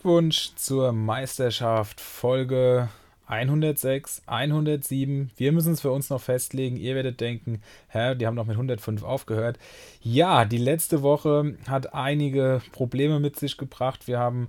Glückwunsch zur Meisterschaft Folge 106, 107. Wir müssen es für uns noch festlegen. Ihr werdet denken, hä, die haben noch mit 105 aufgehört. Ja, die letzte Woche hat einige Probleme mit sich gebracht. Wir haben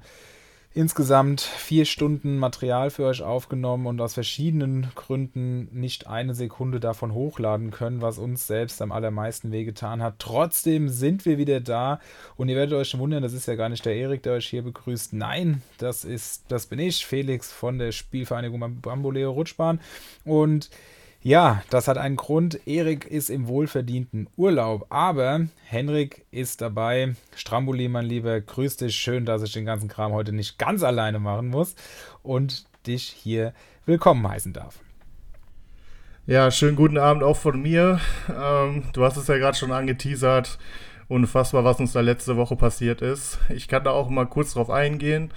insgesamt vier Stunden Material für euch aufgenommen und aus verschiedenen Gründen nicht eine Sekunde davon hochladen können, was uns selbst am allermeisten wehgetan hat. Trotzdem sind wir wieder da und ihr werdet euch schon wundern, das ist ja gar nicht der Erik, der euch hier begrüßt. Nein, das ist, das bin ich, Felix von der Spielvereinigung Bamboleo Rutschbahn und ja, das hat einen Grund. Erik ist im wohlverdienten Urlaub, aber Henrik ist dabei. Stramboli, mein Lieber, grüß dich. Schön, dass ich den ganzen Kram heute nicht ganz alleine machen muss und dich hier willkommen heißen darf. Ja, schönen guten Abend auch von mir. Ähm, du hast es ja gerade schon angeteasert. Unfassbar, was uns da letzte Woche passiert ist. Ich kann da auch mal kurz drauf eingehen.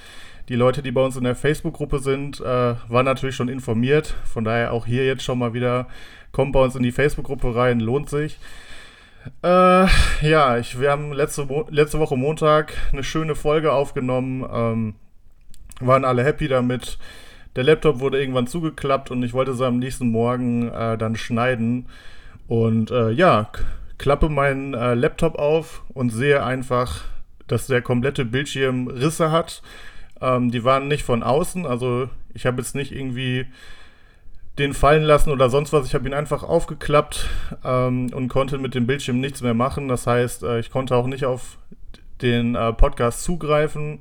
Die Leute, die bei uns in der Facebook-Gruppe sind, äh, waren natürlich schon informiert. Von daher auch hier jetzt schon mal wieder, kommt bei uns in die Facebook-Gruppe rein, lohnt sich. Äh, ja, ich, wir haben letzte, letzte Woche Montag eine schöne Folge aufgenommen. Ähm, waren alle happy damit. Der Laptop wurde irgendwann zugeklappt und ich wollte es am nächsten Morgen äh, dann schneiden. Und äh, ja, klappe meinen äh, Laptop auf und sehe einfach, dass der komplette Bildschirm Risse hat ähm, die waren nicht von außen, also ich habe jetzt nicht irgendwie den fallen lassen oder sonst was. Ich habe ihn einfach aufgeklappt ähm, und konnte mit dem Bildschirm nichts mehr machen. Das heißt, äh, ich konnte auch nicht auf den äh, Podcast zugreifen.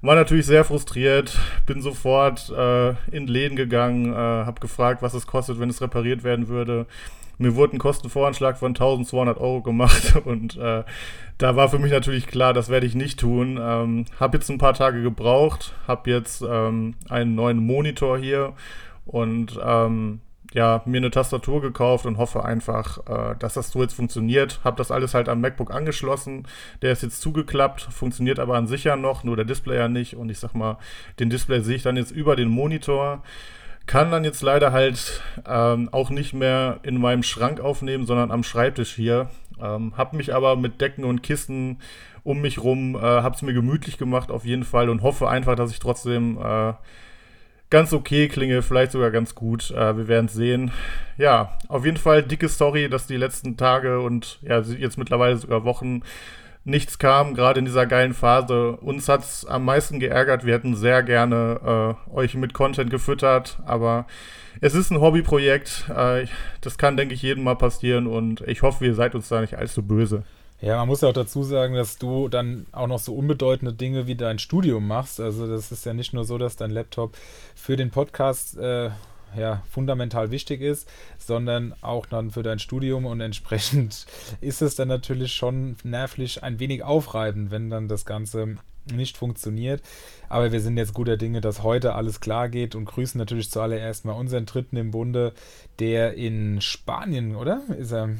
War natürlich sehr frustriert, bin sofort äh, in Läden gegangen, äh, habe gefragt, was es kostet, wenn es repariert werden würde. Mir wurde ein Kostenvoranschlag von 1200 Euro gemacht und äh, da war für mich natürlich klar, das werde ich nicht tun. Ähm, habe jetzt ein paar Tage gebraucht, habe jetzt ähm, einen neuen Monitor hier und ähm, ja, mir eine Tastatur gekauft und hoffe einfach, äh, dass das so jetzt funktioniert. Habe das alles halt am MacBook angeschlossen. Der ist jetzt zugeklappt, funktioniert aber an sich ja noch, nur der Display ja nicht. Und ich sag mal, den Display sehe ich dann jetzt über den Monitor kann dann jetzt leider halt ähm, auch nicht mehr in meinem Schrank aufnehmen, sondern am Schreibtisch hier. Ähm, hab mich aber mit Decken und Kissen um mich rum, äh, hab's mir gemütlich gemacht auf jeden Fall und hoffe einfach, dass ich trotzdem äh, ganz okay klinge, vielleicht sogar ganz gut. Äh, wir werden sehen. Ja, auf jeden Fall dicke Story, dass die letzten Tage und ja, jetzt mittlerweile sogar Wochen nichts kam, gerade in dieser geilen Phase. Uns hat es am meisten geärgert. Wir hätten sehr gerne äh, euch mit Content gefüttert, aber es ist ein Hobbyprojekt. Äh, das kann, denke ich, jedem mal passieren und ich hoffe, ihr seid uns da nicht allzu böse. Ja, man muss ja auch dazu sagen, dass du dann auch noch so unbedeutende Dinge wie dein Studium machst. Also das ist ja nicht nur so, dass dein Laptop für den Podcast äh, ja, fundamental wichtig ist, sondern auch dann für dein Studium und entsprechend ist es dann natürlich schon nervlich ein wenig aufreibend, wenn dann das Ganze nicht funktioniert. Aber wir sind jetzt guter Dinge, dass heute alles klar geht und grüßen natürlich zuallererst mal unseren Dritten im Bunde, der in Spanien, oder? Ist er?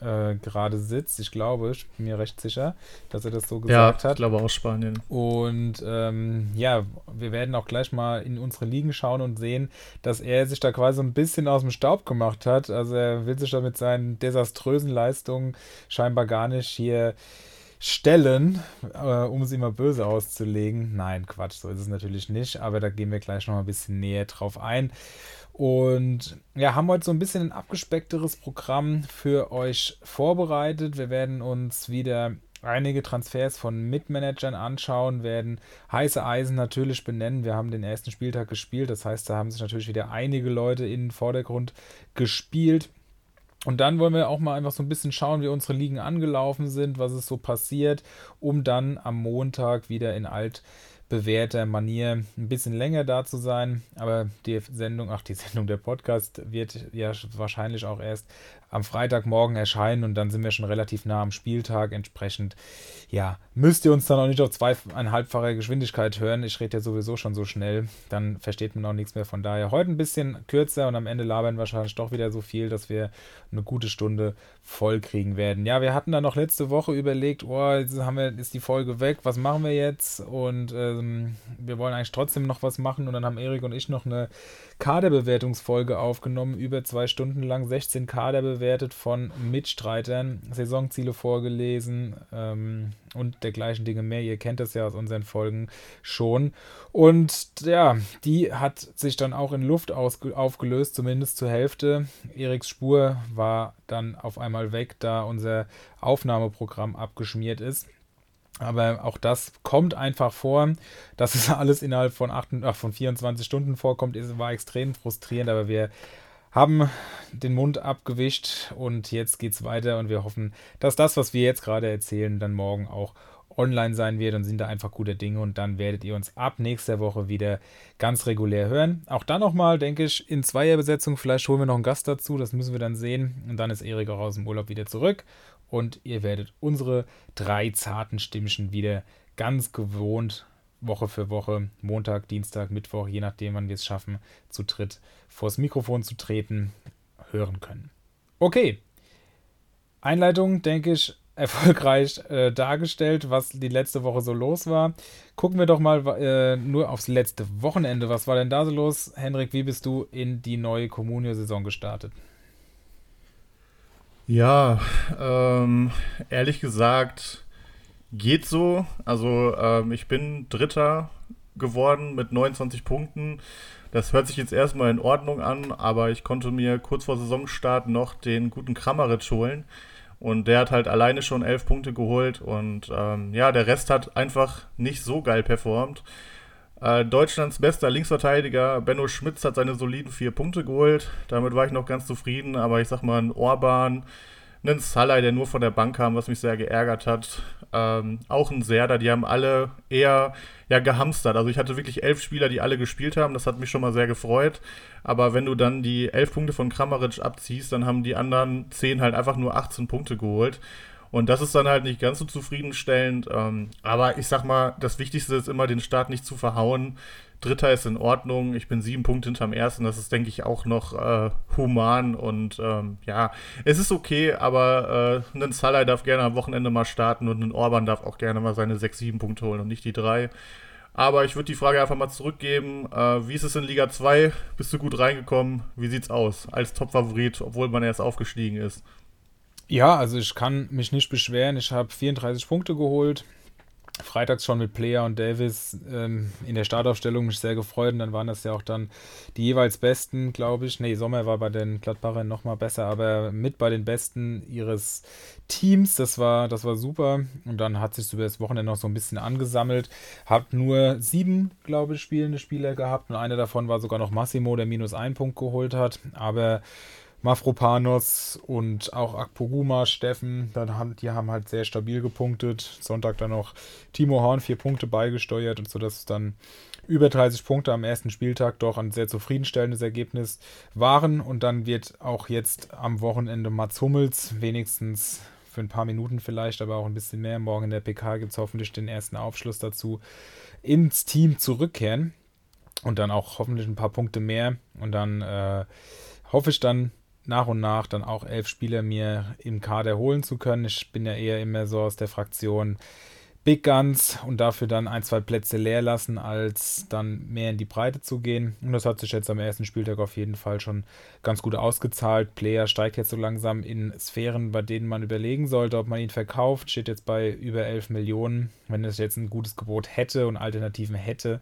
Äh, gerade sitzt. Ich glaube, ich bin mir recht sicher, dass er das so gesagt ja, hat. ich glaube auch Spanien. Und ähm, ja, wir werden auch gleich mal in unsere Ligen schauen und sehen, dass er sich da quasi so ein bisschen aus dem Staub gemacht hat. Also er will sich da mit seinen desaströsen Leistungen scheinbar gar nicht hier stellen, äh, um es immer böse auszulegen. Nein, Quatsch, so ist es natürlich nicht, aber da gehen wir gleich noch mal ein bisschen näher drauf ein. Und ja, haben heute so ein bisschen ein abgespeckteres Programm für euch vorbereitet. Wir werden uns wieder einige Transfers von Mitmanagern anschauen, werden heiße Eisen natürlich benennen. Wir haben den ersten Spieltag gespielt, das heißt, da haben sich natürlich wieder einige Leute in den Vordergrund gespielt. Und dann wollen wir auch mal einfach so ein bisschen schauen, wie unsere Ligen angelaufen sind, was ist so passiert, um dann am Montag wieder in alt bewährter Manier ein bisschen länger da zu sein. Aber die Sendung, ach, die Sendung, der Podcast wird ja wahrscheinlich auch erst am Freitagmorgen erscheinen und dann sind wir schon relativ nah am Spieltag. Entsprechend, ja, müsst ihr uns dann auch nicht auf zweieinhalbfacher Geschwindigkeit hören. Ich rede ja sowieso schon so schnell, dann versteht man auch nichts mehr. Von daher heute ein bisschen kürzer und am Ende labern wahrscheinlich doch wieder so viel, dass wir eine gute Stunde voll kriegen werden. Ja, wir hatten dann noch letzte Woche überlegt, oh, jetzt haben wir, ist die Folge weg, was machen wir jetzt? Und ähm, wir wollen eigentlich trotzdem noch was machen und dann haben Erik und ich noch eine Kaderbewertungsfolge aufgenommen, über zwei Stunden lang, 16 Kaderbewertungen bewertet von Mitstreitern, Saisonziele vorgelesen ähm, und dergleichen Dinge mehr. Ihr kennt das ja aus unseren Folgen schon. Und ja, die hat sich dann auch in Luft aufgelöst, zumindest zur Hälfte. Eriks Spur war dann auf einmal weg, da unser Aufnahmeprogramm abgeschmiert ist. Aber auch das kommt einfach vor. Dass es alles innerhalb von, 8, ach, von 24 Stunden vorkommt, ist, war extrem frustrierend. Aber wir haben den Mund abgewischt und jetzt geht es weiter. Und wir hoffen, dass das, was wir jetzt gerade erzählen, dann morgen auch online sein wird und sind da einfach gute Dinge. Und dann werdet ihr uns ab nächster Woche wieder ganz regulär hören. Auch dann nochmal, denke ich, in Zweierbesetzung. Vielleicht holen wir noch einen Gast dazu. Das müssen wir dann sehen. Und dann ist Erik auch aus dem Urlaub wieder zurück und ihr werdet unsere drei zarten Stimmchen wieder ganz gewohnt Woche für Woche, Montag, Dienstag, Mittwoch, je nachdem, wann wir es schaffen, zu dritt vors Mikrofon zu treten, hören können. Okay. Einleitung, denke ich, erfolgreich äh, dargestellt, was die letzte Woche so los war. Gucken wir doch mal äh, nur aufs letzte Wochenende. Was war denn da so los? Henrik, wie bist du in die neue Kommunio-Saison gestartet? Ja, ähm, ehrlich gesagt, geht so. Also ähm, ich bin Dritter geworden mit 29 Punkten. Das hört sich jetzt erstmal in Ordnung an, aber ich konnte mir kurz vor Saisonstart noch den guten Kramaric holen. Und der hat halt alleine schon 11 Punkte geholt. Und ähm, ja, der Rest hat einfach nicht so geil performt. Äh, Deutschlands bester Linksverteidiger Benno Schmitz hat seine soliden vier Punkte geholt. Damit war ich noch ganz zufrieden, aber ich sag mal, ein Orban, ein Salai, der nur von der Bank kam, was mich sehr geärgert hat. Ähm, auch ein Serda, die haben alle eher ja, gehamstert. Also ich hatte wirklich elf Spieler, die alle gespielt haben. Das hat mich schon mal sehr gefreut. Aber wenn du dann die elf Punkte von Kramaric abziehst, dann haben die anderen zehn halt einfach nur 18 Punkte geholt. Und das ist dann halt nicht ganz so zufriedenstellend. Ähm, aber ich sag mal, das Wichtigste ist immer, den Start nicht zu verhauen. Dritter ist in Ordnung. Ich bin sieben Punkte hinterm ersten. Das ist, denke ich, auch noch äh, human. Und ähm, ja, es ist okay, aber äh, ein Salah darf gerne am Wochenende mal starten und ein Orban darf auch gerne mal seine sechs, sieben Punkte holen und nicht die drei. Aber ich würde die Frage einfach mal zurückgeben. Äh, wie ist es in Liga 2? Bist du gut reingekommen? Wie sieht's aus? Als Top-Favorit, obwohl man erst aufgestiegen ist. Ja, also ich kann mich nicht beschweren. Ich habe 34 Punkte geholt. Freitags schon mit Player und Davis ähm, in der Startaufstellung mich sehr gefreut und dann waren das ja auch dann die jeweils Besten, glaube ich. Nee, Sommer war bei den Gladbachern nochmal besser, aber mit bei den Besten ihres Teams. Das war, das war super und dann hat sich über das Wochenende noch so ein bisschen angesammelt. Hab nur sieben, glaube ich, spielende Spieler gehabt und einer davon war sogar noch Massimo, der minus einen Punkt geholt hat, aber Mafropanos und auch Akpoguma, Steffen, dann haben, die haben halt sehr stabil gepunktet. Sonntag dann noch Timo Horn vier Punkte beigesteuert und so, dass es dann über 30 Punkte am ersten Spieltag doch ein sehr zufriedenstellendes Ergebnis waren. Und dann wird auch jetzt am Wochenende Mats Hummels wenigstens für ein paar Minuten vielleicht, aber auch ein bisschen mehr. Morgen in der PK gibt es hoffentlich den ersten Aufschluss dazu, ins Team zurückkehren. Und dann auch hoffentlich ein paar Punkte mehr. Und dann äh, hoffe ich dann, nach und nach dann auch elf Spieler mir im Kader holen zu können. Ich bin ja eher immer so aus der Fraktion Big Guns und dafür dann ein, zwei Plätze leer lassen, als dann mehr in die Breite zu gehen. Und das hat sich jetzt am ersten Spieltag auf jeden Fall schon ganz gut ausgezahlt. Player steigt jetzt so langsam in Sphären, bei denen man überlegen sollte, ob man ihn verkauft. Steht jetzt bei über 11 Millionen. Wenn es jetzt ein gutes Gebot hätte und Alternativen hätte,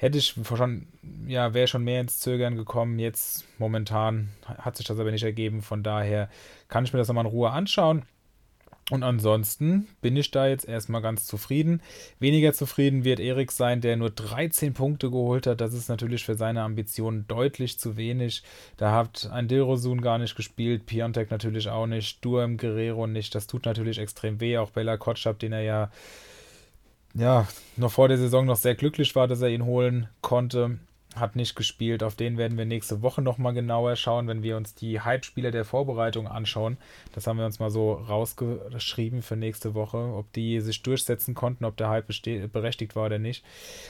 hätte ich schon, ja, wäre schon mehr ins Zögern gekommen. Jetzt momentan hat sich das aber nicht ergeben. Von daher kann ich mir das nochmal in Ruhe anschauen. Und ansonsten bin ich da jetzt erstmal ganz zufrieden. Weniger zufrieden wird Erik sein, der nur 13 Punkte geholt hat. Das ist natürlich für seine Ambitionen deutlich zu wenig. Da hat ein Dilrosun gar nicht gespielt, Piontek natürlich auch nicht, Durm Guerrero nicht. Das tut natürlich extrem weh. Auch Bella Kotschap, den er ja ja, noch vor der Saison noch sehr glücklich war, dass er ihn holen konnte. Hat nicht gespielt. Auf den werden wir nächste Woche nochmal genauer schauen, wenn wir uns die Hype-Spieler der Vorbereitung anschauen. Das haben wir uns mal so rausgeschrieben für nächste Woche, ob die sich durchsetzen konnten, ob der Hype berechtigt war oder nicht.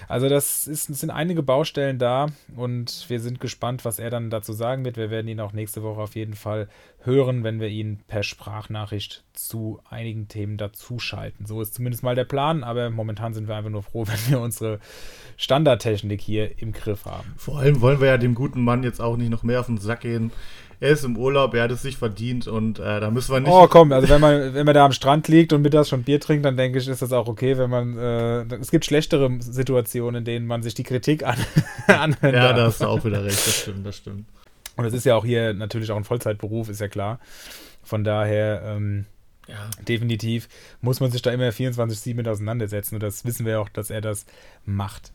Also, das ist, sind einige Baustellen da und wir sind gespannt, was er dann dazu sagen wird. Wir werden ihn auch nächste Woche auf jeden Fall hören, wenn wir ihn per Sprachnachricht zu einigen Themen dazuschalten. So ist zumindest mal der Plan, aber momentan sind wir einfach nur froh, wenn wir unsere Standardtechnik hier im Griff haben. Vor allem wollen wir ja dem guten Mann jetzt auch nicht noch mehr auf den Sack gehen. er ist im Urlaub, er hat es sich verdient und äh, da müssen wir nicht. Oh, komm, also wenn man, wenn man da am Strand liegt und mittags schon Bier trinkt, dann denke ich, ist das auch okay, wenn man. Äh, es gibt schlechtere Situationen, in denen man sich die Kritik an, anhört. Ja, da hast du auch wieder recht, das stimmt, das stimmt. Und es ist ja auch hier natürlich auch ein Vollzeitberuf, ist ja klar. Von daher. Ähm, ja. Definitiv muss man sich da immer 24-7 mit auseinandersetzen und das wissen wir auch, dass er das macht.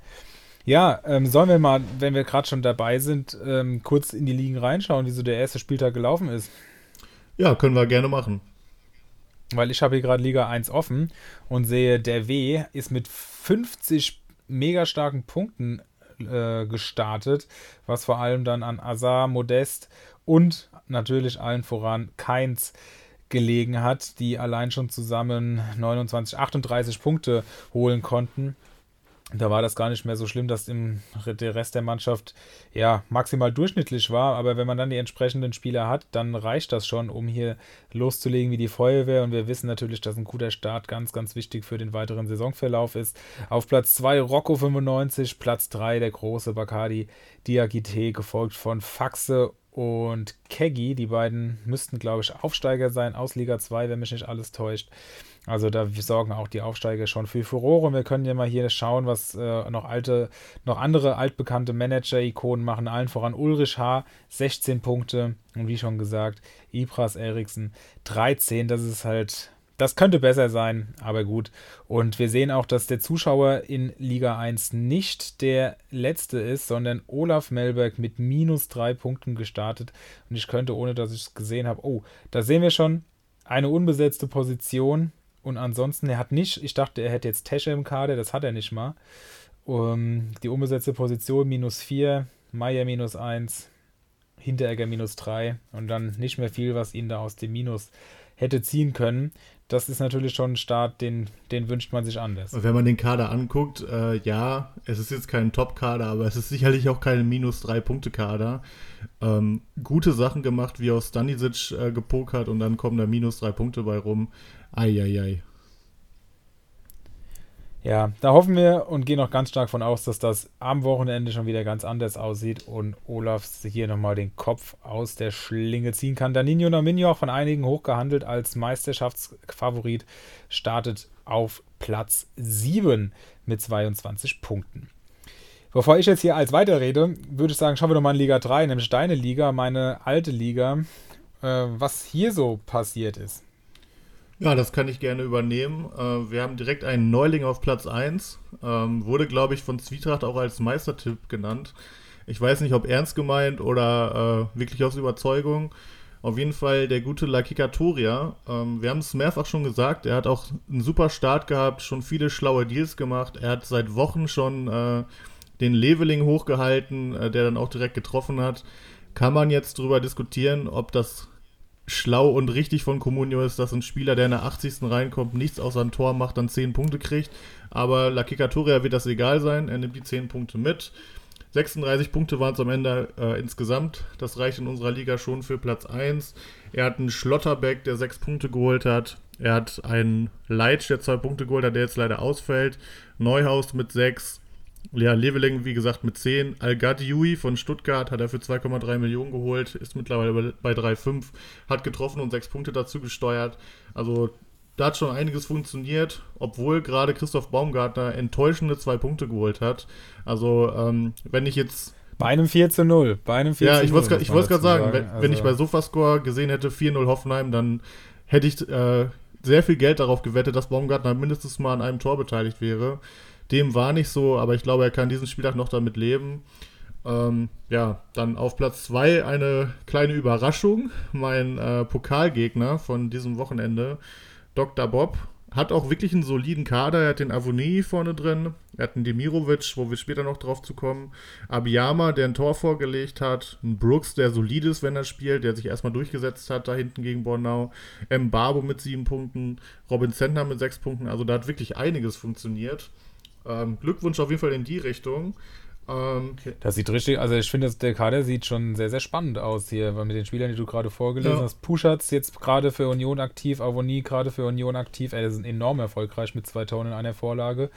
Ja, ähm, sollen wir mal, wenn wir gerade schon dabei sind, ähm, kurz in die Ligen reinschauen, wie so der erste Spieltag gelaufen ist? Ja, können wir gerne machen. Weil ich habe hier gerade Liga 1 offen und sehe, der W ist mit 50 mega starken Punkten äh, gestartet, was vor allem dann an Azar, Modest und natürlich allen voran Keins gelegen hat, die allein schon zusammen 29, 38 Punkte holen konnten. Da war das gar nicht mehr so schlimm, dass im, der Rest der Mannschaft ja maximal durchschnittlich war. Aber wenn man dann die entsprechenden Spieler hat, dann reicht das schon, um hier loszulegen wie die Feuerwehr. Und wir wissen natürlich, dass ein guter Start ganz, ganz wichtig für den weiteren Saisonverlauf ist. Auf Platz 2 Rocco 95, Platz 3 der große Bacardi Diakite, gefolgt von Faxe und Keggy. Die beiden müssten, glaube ich, Aufsteiger sein aus Liga 2, wenn mich nicht alles täuscht. Also da sorgen auch die Aufsteiger schon für Furore. Und wir können ja mal hier schauen, was äh, noch alte, noch andere altbekannte Manager-Ikonen machen. Allen voran Ulrich H. 16 Punkte. Und wie schon gesagt, Ibras Eriksen 13. Das ist halt das könnte besser sein, aber gut. Und wir sehen auch, dass der Zuschauer in Liga 1 nicht der letzte ist, sondern Olaf Melberg mit minus drei Punkten gestartet. Und ich könnte, ohne dass ich es gesehen habe, oh, da sehen wir schon eine unbesetzte Position. Und ansonsten, er hat nicht, ich dachte, er hätte jetzt Tesche im Kader, das hat er nicht mal. Um, die unbesetzte Position minus 4, Meier minus 1, Hinteregger minus 3 und dann nicht mehr viel, was ihn da aus dem Minus hätte ziehen können das ist natürlich schon ein Start, den, den wünscht man sich anders. Und wenn man den Kader anguckt, äh, ja, es ist jetzt kein Top-Kader, aber es ist sicherlich auch kein Minus-3-Punkte-Kader. Ähm, gute Sachen gemacht, wie aus Stanisic äh, gepokert und dann kommen da minus drei Punkte bei rum. Eieiei. Ja, da hoffen wir und gehen auch ganz stark von aus, dass das am Wochenende schon wieder ganz anders aussieht und Olaf hier nochmal den Kopf aus der Schlinge ziehen kann. Danino Nominio, auch von einigen hochgehandelt als Meisterschaftsfavorit, startet auf Platz 7 mit 22 Punkten. Bevor ich jetzt hier als weiterrede, würde ich sagen, schauen wir doch mal in Liga 3, nämlich deine Liga, meine alte Liga, äh, was hier so passiert ist. Ja, das kann ich gerne übernehmen. Äh, wir haben direkt einen Neuling auf Platz 1. Ähm, wurde, glaube ich, von Zwietracht auch als Meistertipp genannt. Ich weiß nicht, ob ernst gemeint oder äh, wirklich aus Überzeugung. Auf jeden Fall der gute La Kikatoria. Ähm, wir haben es mehrfach schon gesagt. Er hat auch einen super Start gehabt, schon viele schlaue Deals gemacht. Er hat seit Wochen schon äh, den Leveling hochgehalten, der dann auch direkt getroffen hat. Kann man jetzt darüber diskutieren, ob das schlau und richtig von Comunio ist, dass ein Spieler, der in der 80. reinkommt, nichts außer ein Tor macht, dann 10 Punkte kriegt. Aber La Kikatoria wird das egal sein. Er nimmt die 10 Punkte mit. 36 Punkte waren es am Ende äh, insgesamt. Das reicht in unserer Liga schon für Platz 1. Er hat einen Schlotterbeck, der 6 Punkte geholt hat. Er hat einen Leitsch, der 2 Punkte geholt hat, der jetzt leider ausfällt. Neuhaus mit 6. Ja, Leveling, wie gesagt, mit 10. Al-Gadioui von Stuttgart hat er für 2,3 Millionen geholt, ist mittlerweile bei 3,5, hat getroffen und 6 Punkte dazu gesteuert. Also da hat schon einiges funktioniert, obwohl gerade Christoph Baumgartner enttäuschende 2 Punkte geholt hat. Also, ähm, wenn ich jetzt. Bei einem 4 zu 0. Bei einem 4 ja, ich wollte es gerade sagen, sagen. Wenn, also wenn, ich bei Sofascore gesehen hätte 4-0 Hoffenheim, dann hätte ich äh, sehr viel Geld darauf gewettet, dass Baumgartner mindestens mal an einem Tor beteiligt wäre. Dem war nicht so, aber ich glaube, er kann diesen Spieltag noch damit leben. Ähm, ja, dann auf Platz 2 eine kleine Überraschung. Mein äh, Pokalgegner von diesem Wochenende, Dr. Bob, hat auch wirklich einen soliden Kader. Er hat den Avoni vorne drin, er hat einen Demirovic, wo wir später noch drauf zu kommen. Abiyama, der ein Tor vorgelegt hat. Ein Brooks, der solid ist, wenn er spielt, der sich erstmal durchgesetzt hat da hinten gegen Bornau. M. Barbo mit sieben Punkten. Robin Zentner mit sechs Punkten. Also da hat wirklich einiges funktioniert. Ähm, Glückwunsch auf jeden Fall in die Richtung. Ähm, das sieht richtig, also ich finde, der Kader sieht schon sehr, sehr spannend aus hier, weil mit den Spielern, die du gerade vorgelesen ja. hast. Puschatz jetzt gerade für Union aktiv, Avoni gerade für Union aktiv. Ey, das ist enorm erfolgreich mit zwei Toren in einer Vorlage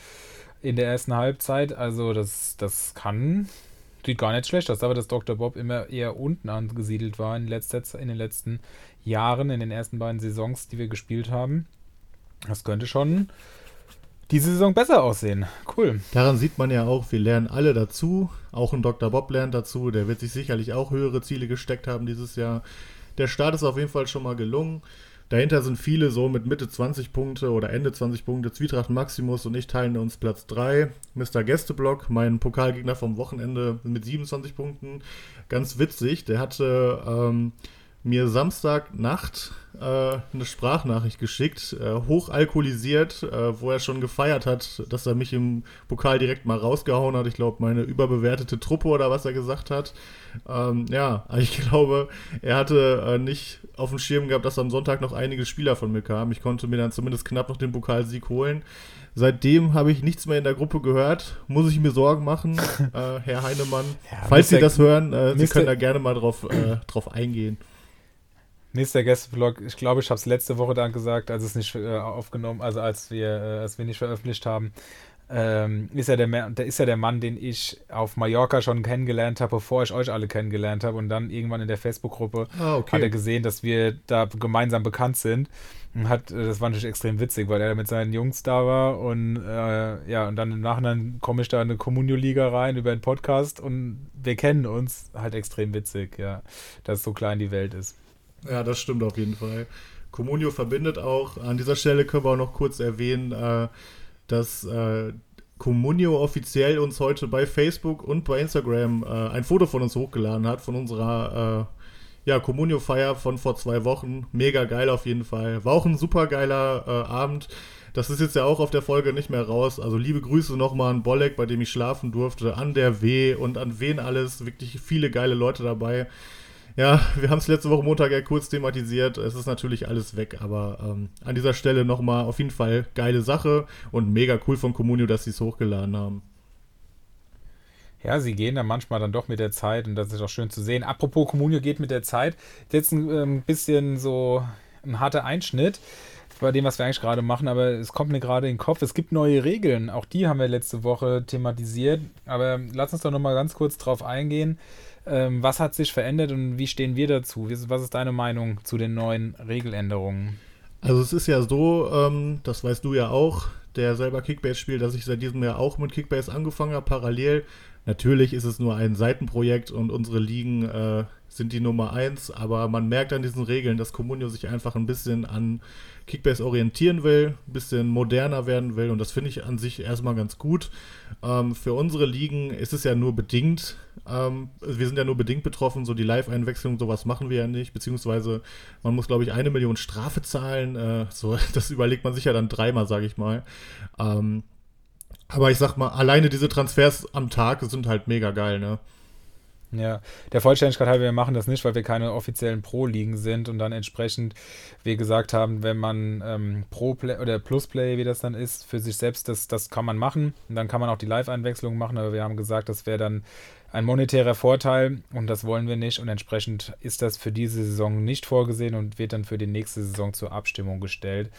in der ersten Halbzeit. Also das, das kann sieht gar nicht schlecht aus, aber dass Dr. Bob immer eher unten angesiedelt war in, letzter, in den letzten Jahren, in den ersten beiden Saisons, die wir gespielt haben. Das könnte schon diese Saison besser aussehen. Cool. Daran sieht man ja auch, wir lernen alle dazu. Auch ein Dr. Bob lernt dazu. Der wird sich sicherlich auch höhere Ziele gesteckt haben dieses Jahr. Der Start ist auf jeden Fall schon mal gelungen. Dahinter sind viele so mit Mitte 20 Punkte oder Ende 20 Punkte. Zwietracht Maximus und ich teilen uns Platz 3. Mr. Gästeblock, mein Pokalgegner vom Wochenende mit 27 Punkten. Ganz witzig, der hatte ähm, mir Samstagnacht äh, eine Sprachnachricht geschickt, äh, hochalkoholisiert, äh, wo er schon gefeiert hat, dass er mich im Pokal direkt mal rausgehauen hat. Ich glaube, meine überbewertete Truppe oder was er gesagt hat. Ähm, ja, ich glaube, er hatte äh, nicht auf dem Schirm gehabt, dass am Sonntag noch einige Spieler von mir kamen. Ich konnte mir dann zumindest knapp noch den Pokalsieg holen. Seitdem habe ich nichts mehr in der Gruppe gehört. Muss ich mir Sorgen machen, äh, Herr Heinemann. Ja, Falls Sie das hören, äh, Sie können da gerne mal drauf, drauf eingehen. Nächster Gästevlog, ich glaube, ich habe es letzte Woche dann gesagt, als es nicht äh, aufgenommen, also als wir, äh, als wir nicht veröffentlicht haben, ähm, ist ja der, der ist ja der Mann, den ich auf Mallorca schon kennengelernt habe, bevor ich euch alle kennengelernt habe. Und dann irgendwann in der Facebook-Gruppe ah, okay. hat er gesehen, dass wir da gemeinsam bekannt sind. Und hat, äh, das war natürlich extrem witzig, weil er mit seinen Jungs da war. Und äh, ja, und dann im Nachhinein komme ich da in eine Communio-Liga rein über einen Podcast und wir kennen uns. Halt extrem witzig, ja, dass so klein die Welt ist. Ja, das stimmt auf jeden Fall. Comunio verbindet auch. An dieser Stelle können wir auch noch kurz erwähnen, äh, dass äh, Comunio offiziell uns heute bei Facebook und bei Instagram äh, ein Foto von uns hochgeladen hat, von unserer äh, ja, Comunio-Feier von vor zwei Wochen. Mega geil auf jeden Fall. War auch ein super geiler äh, Abend. Das ist jetzt ja auch auf der Folge nicht mehr raus. Also liebe Grüße nochmal an Bolek, bei dem ich schlafen durfte, an der W und an wen alles. Wirklich viele geile Leute dabei. Ja, wir haben es letzte Woche Montag ja kurz thematisiert. Es ist natürlich alles weg, aber ähm, an dieser Stelle nochmal auf jeden Fall geile Sache und mega cool von Comunio, dass sie es hochgeladen haben. Ja, sie gehen dann manchmal dann doch mit der Zeit und das ist auch schön zu sehen. Apropos Comunio geht mit der Zeit. Jetzt ein ähm, bisschen so ein harter Einschnitt bei dem, was wir eigentlich gerade machen, aber es kommt mir gerade in den Kopf. Es gibt neue Regeln. Auch die haben wir letzte Woche thematisiert. Aber lass uns doch nochmal ganz kurz drauf eingehen. Ähm, was hat sich verändert und wie stehen wir dazu? Was ist deine Meinung zu den neuen Regeländerungen? Also es ist ja so, ähm, das weißt du ja auch, der selber Kickbase spielt, dass ich seit diesem Jahr auch mit Kickbase angefangen habe, parallel. Natürlich ist es nur ein Seitenprojekt und unsere Ligen äh, sind die Nummer eins, aber man merkt an diesen Regeln, dass Comunio sich einfach ein bisschen an Kickbase orientieren will, ein bisschen moderner werden will und das finde ich an sich erstmal ganz gut. Ähm, für unsere Ligen ist es ja nur bedingt, ähm, wir sind ja nur bedingt betroffen, so die Live-Einwechslung, sowas machen wir ja nicht, beziehungsweise man muss, glaube ich, eine Million Strafe zahlen, äh, so, das überlegt man sich ja dann dreimal, sage ich mal. Ähm, aber ich sag mal, alleine diese Transfers am Tag sind halt mega geil, ne? Ja, der Vollständigkeit halber, wir machen das nicht, weil wir keine offiziellen Pro-Ligen sind und dann entsprechend, wie gesagt haben, wenn man ähm, Pro-Play oder Plus-Play, wie das dann ist, für sich selbst, das, das kann man machen. Und dann kann man auch die Live-Einwechslung machen, aber wir haben gesagt, das wäre dann ein monetärer Vorteil und das wollen wir nicht und entsprechend ist das für diese Saison nicht vorgesehen und wird dann für die nächste Saison zur Abstimmung gestellt.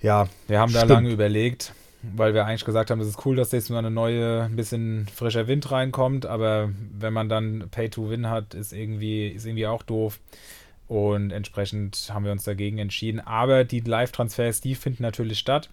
Ja, wir haben Stimmt. da lange überlegt weil wir eigentlich gesagt haben, das ist cool, dass jetzt nur eine neue, ein bisschen frischer Wind reinkommt, aber wenn man dann Pay to Win hat, ist irgendwie, ist irgendwie auch doof. Und entsprechend haben wir uns dagegen entschieden. Aber die Live-Transfers, die finden natürlich statt.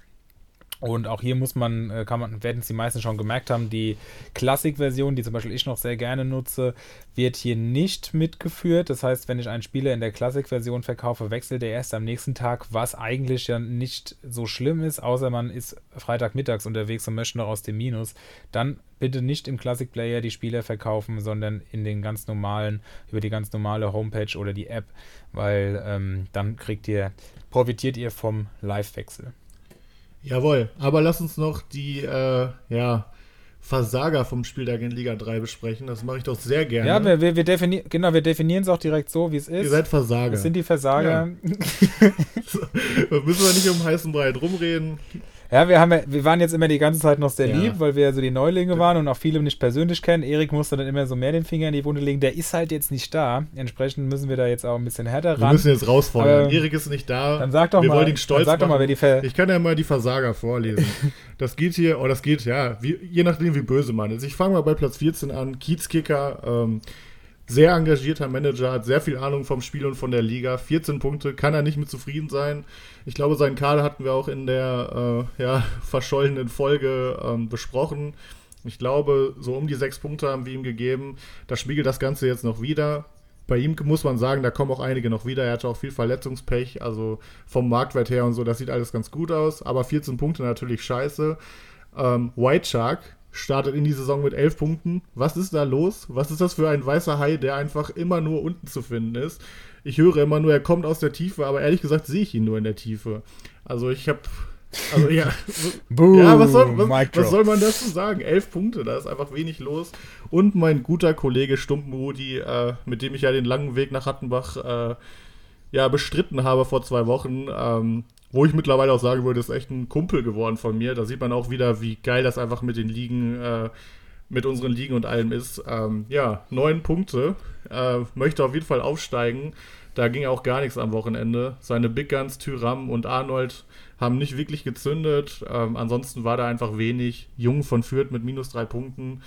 Und auch hier muss man, äh, kann man, werden es die meisten schon gemerkt haben, die Classic-Version, die zum Beispiel ich noch sehr gerne nutze, wird hier nicht mitgeführt. Das heißt, wenn ich einen Spieler in der Classic-Version verkaufe, wechselt er erst am nächsten Tag, was eigentlich ja nicht so schlimm ist, außer man ist Freitagmittags unterwegs und möchte noch aus dem Minus. Dann bitte nicht im Classic Player die Spieler verkaufen, sondern in den ganz normalen, über die ganz normale Homepage oder die App, weil ähm, dann kriegt ihr, profitiert ihr vom Live-Wechsel. Jawohl, aber lass uns noch die äh, ja, Versager vom Spieltag in Liga 3 besprechen. Das mache ich doch sehr gerne. Ja, wir, wir, wir definieren, genau, wir definieren es auch direkt so, wie es ist. Ihr seid Versager. Das sind die Versager. Ja. müssen wir nicht um heißen Brei rumreden. Ja, wir, haben ja, wir waren jetzt immer die ganze Zeit noch sehr ja. lieb, weil wir ja so die Neulinge waren und auch viele nicht persönlich kennen. Erik musste dann immer so mehr den Finger in die Wunde legen. Der ist halt jetzt nicht da. Entsprechend müssen wir da jetzt auch ein bisschen härter ran. Wir müssen jetzt rausfordern. Erik ist nicht da. Dann sag doch wir mal. Wollen ihn stolz sag machen. doch mal, wer die Ver Ich kann ja mal die Versager vorlesen. das geht hier, oh, das geht, ja, wie, je nachdem, wie böse man ist. Ich fange mal bei Platz 14 an. Kiezkicker, ähm, sehr engagierter Manager, hat sehr viel Ahnung vom Spiel und von der Liga. 14 Punkte, kann er nicht mit zufrieden sein. Ich glaube, seinen Kader hatten wir auch in der äh, ja, verschollenen Folge ähm, besprochen. Ich glaube, so um die sechs Punkte haben wir ihm gegeben. Das spiegelt das Ganze jetzt noch wieder. Bei ihm muss man sagen, da kommen auch einige noch wieder. Er hatte auch viel Verletzungspech, also vom Marktwert her und so, das sieht alles ganz gut aus. Aber 14 Punkte natürlich scheiße. Ähm, White Shark, startet in die Saison mit elf Punkten. Was ist da los? Was ist das für ein weißer Hai, der einfach immer nur unten zu finden ist? Ich höre immer nur, er kommt aus der Tiefe, aber ehrlich gesagt sehe ich ihn nur in der Tiefe. Also ich habe also ja, Boom, ja was, soll, was, was, soll, man dazu sagen? Elf Punkte, da ist einfach wenig los. Und mein guter Kollege Stumpenrudi, äh, mit dem ich ja den langen Weg nach Hattenbach äh, ja, bestritten habe vor zwei Wochen, ähm, wo ich mittlerweile auch sagen würde, ist echt ein Kumpel geworden von mir. Da sieht man auch wieder, wie geil das einfach mit den Ligen, äh, mit unseren Ligen und allem ist. Ähm, ja, neun Punkte. Äh, möchte auf jeden Fall aufsteigen. Da ging auch gar nichts am Wochenende. Seine Big Guns, Tyram und Arnold haben nicht wirklich gezündet. Ähm, ansonsten war da einfach wenig. Jung von Fürth mit minus drei Punkten.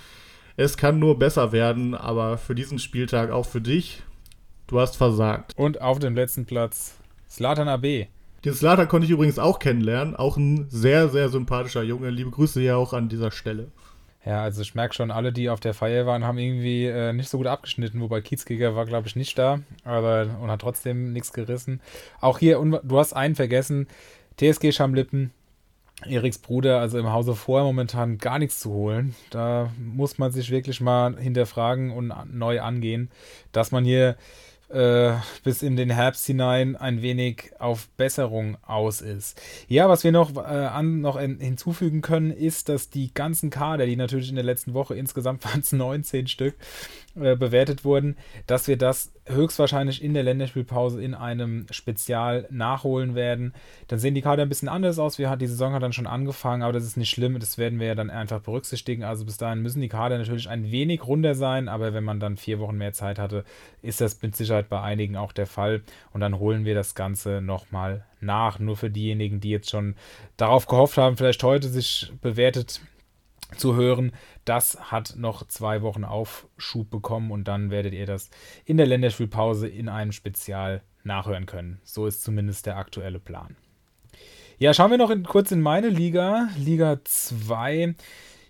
Es kann nur besser werden, aber für diesen Spieltag auch für dich. Du hast versagt. Und auf dem letzten Platz Slatan AB den Slater konnte ich übrigens auch kennenlernen. Auch ein sehr, sehr sympathischer Junge. Liebe Grüße ja auch an dieser Stelle. Ja, also ich merke schon, alle, die auf der Feier waren, haben irgendwie äh, nicht so gut abgeschnitten, wobei Kiezkicker war, glaube ich, nicht da, aber und hat trotzdem nichts gerissen. Auch hier, du hast einen vergessen, TSG Schamlippen, Eriks Bruder, also im Hause vorher momentan gar nichts zu holen. Da muss man sich wirklich mal hinterfragen und neu angehen, dass man hier äh, bis in den Herbst hinein ein wenig auf Besserung aus ist. Ja, was wir noch, äh, an, noch in, hinzufügen können, ist, dass die ganzen Kader, die natürlich in der letzten Woche insgesamt waren es 19 Stück, äh, bewertet wurden, dass wir das höchstwahrscheinlich in der Länderspielpause in einem Spezial nachholen werden. Dann sehen die Kader ein bisschen anders aus. Wir, die Saison hat dann schon angefangen, aber das ist nicht schlimm. Das werden wir ja dann einfach berücksichtigen. Also bis dahin müssen die Kader natürlich ein wenig runder sein, aber wenn man dann vier Wochen mehr Zeit hatte, ist das mit Sicherheit bei einigen auch der Fall. Und dann holen wir das Ganze nochmal nach. Nur für diejenigen, die jetzt schon darauf gehofft haben, vielleicht heute sich bewertet zu hören. Das hat noch zwei Wochen Aufschub bekommen und dann werdet ihr das in der Länderspielpause in einem Spezial nachhören können. So ist zumindest der aktuelle Plan. Ja, schauen wir noch in, kurz in meine Liga, Liga 2.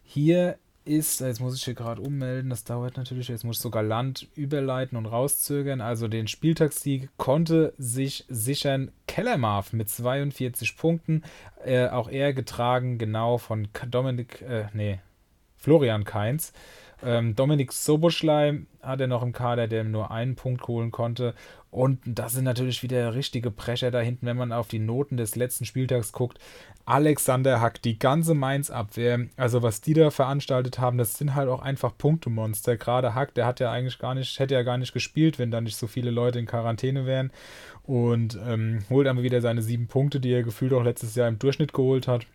Hier ist, jetzt muss ich hier gerade ummelden, das dauert natürlich, jetzt muss ich sogar Land überleiten und rauszögern. Also den Spieltagssieg konnte sich sichern Kellermarf mit 42 Punkten. Äh, auch er getragen genau von Dominik, äh, nee, Florian Kainz. Ähm, Dominik Soboschlei hat er noch im Kader, der nur einen Punkt holen konnte. Und das sind natürlich wieder richtige Brecher da hinten, wenn man auf die Noten des letzten Spieltags guckt. Alexander Hack, die ganze Mainz-Abwehr, also was die da veranstaltet haben, das sind halt auch einfach Punktemonster. Gerade Hack, der hat ja eigentlich gar nicht, hätte ja gar nicht gespielt, wenn da nicht so viele Leute in Quarantäne wären. Und ähm, holt aber wieder seine sieben Punkte, die er gefühlt auch letztes Jahr im Durchschnitt geholt hat.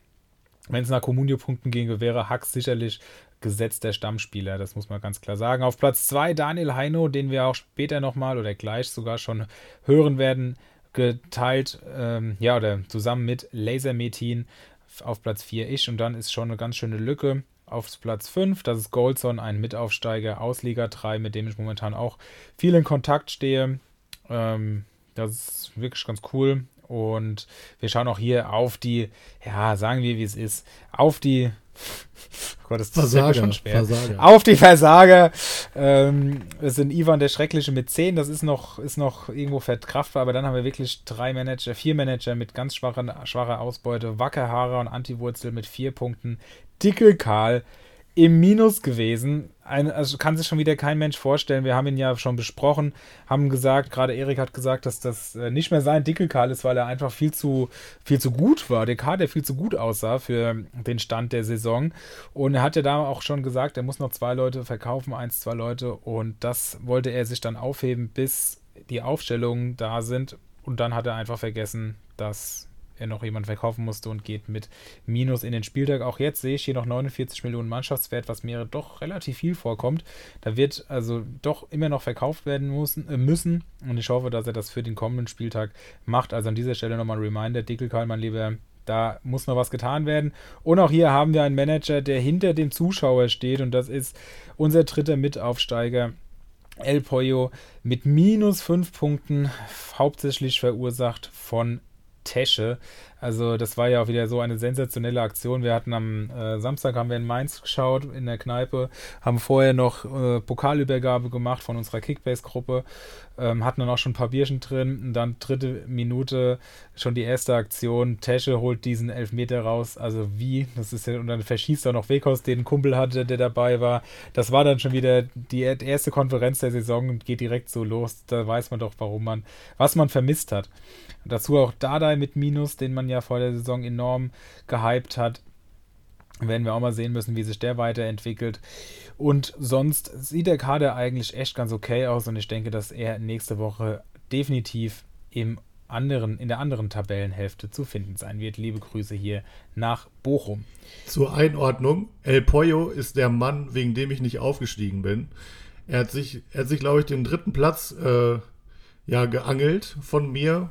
Wenn es nach Kommunio-Punkten ginge, wäre Hack sicherlich gesetzter Stammspieler, das muss man ganz klar sagen. Auf Platz 2 Daniel Heino, den wir auch später nochmal oder gleich sogar schon hören werden, geteilt, ähm, ja, oder zusammen mit Lasermetin auf Platz 4 ich und dann ist schon eine ganz schöne Lücke auf Platz 5. Das ist Goldson, ein Mitaufsteiger aus Liga 3, mit dem ich momentan auch viel in Kontakt stehe. Ähm, das ist wirklich ganz cool. Und wir schauen auch hier auf die, ja, sagen wir, wie es ist, auf die Gott, das Versager, schon schwer. Versager. Auf die Versager. Ähm, es sind Ivan der Schreckliche mit 10, das ist noch, ist noch irgendwo verkraftbar, aber dann haben wir wirklich drei Manager, vier Manager mit ganz schwachen, schwacher Ausbeute. Wackerhaarer und Antiwurzel mit vier Punkten. Dickel Karl im Minus gewesen. Ein, also kann sich schon wieder kein Mensch vorstellen. Wir haben ihn ja schon besprochen, haben gesagt, gerade Erik hat gesagt, dass das äh, nicht mehr sein Dickelkarl ist, weil er einfach viel zu, viel zu gut war. Der Karl, der viel zu gut aussah für den Stand der Saison. Und er hat ja da auch schon gesagt, er muss noch zwei Leute verkaufen, eins, zwei Leute. Und das wollte er sich dann aufheben, bis die Aufstellungen da sind. Und dann hat er einfach vergessen, dass noch jemand verkaufen musste und geht mit Minus in den Spieltag. Auch jetzt sehe ich hier noch 49 Millionen Mannschaftswert, was mir doch relativ viel vorkommt. Da wird also doch immer noch verkauft werden müssen, äh, müssen und ich hoffe, dass er das für den kommenden Spieltag macht. Also an dieser Stelle nochmal ein Reminder, Dickelkarl, mein lieber da muss noch was getan werden. Und auch hier haben wir einen Manager, der hinter dem Zuschauer steht. Und das ist unser dritter Mitaufsteiger, El Pollo, mit minus 5 Punkten, hauptsächlich verursacht von Tesche. Also das war ja auch wieder so eine sensationelle Aktion. Wir hatten am äh, Samstag haben wir in Mainz geschaut in der Kneipe, haben vorher noch äh, Pokalübergabe gemacht von unserer Kickbase-Gruppe, ähm, hatten dann auch schon ein paar Bierchen drin und dann dritte Minute schon die erste Aktion. Tesche holt diesen Elfmeter raus. Also wie? Das ist ja und dann verschießt er noch Wekos, den Kumpel hatte, der dabei war. Das war dann schon wieder die erste Konferenz der Saison und geht direkt so los. Da weiß man doch, warum man, was man vermisst hat. Dazu auch Dardai mit Minus, den man ja vor der Saison enorm gehypt hat. Werden wir auch mal sehen müssen, wie sich der weiterentwickelt. Und sonst sieht der Kader eigentlich echt ganz okay aus und ich denke, dass er nächste Woche definitiv im anderen, in der anderen Tabellenhälfte zu finden sein wird. Liebe Grüße hier nach Bochum. Zur Einordnung: El Pollo ist der Mann, wegen dem ich nicht aufgestiegen bin. Er hat sich, er hat sich glaube ich, den dritten Platz äh, ja, geangelt von mir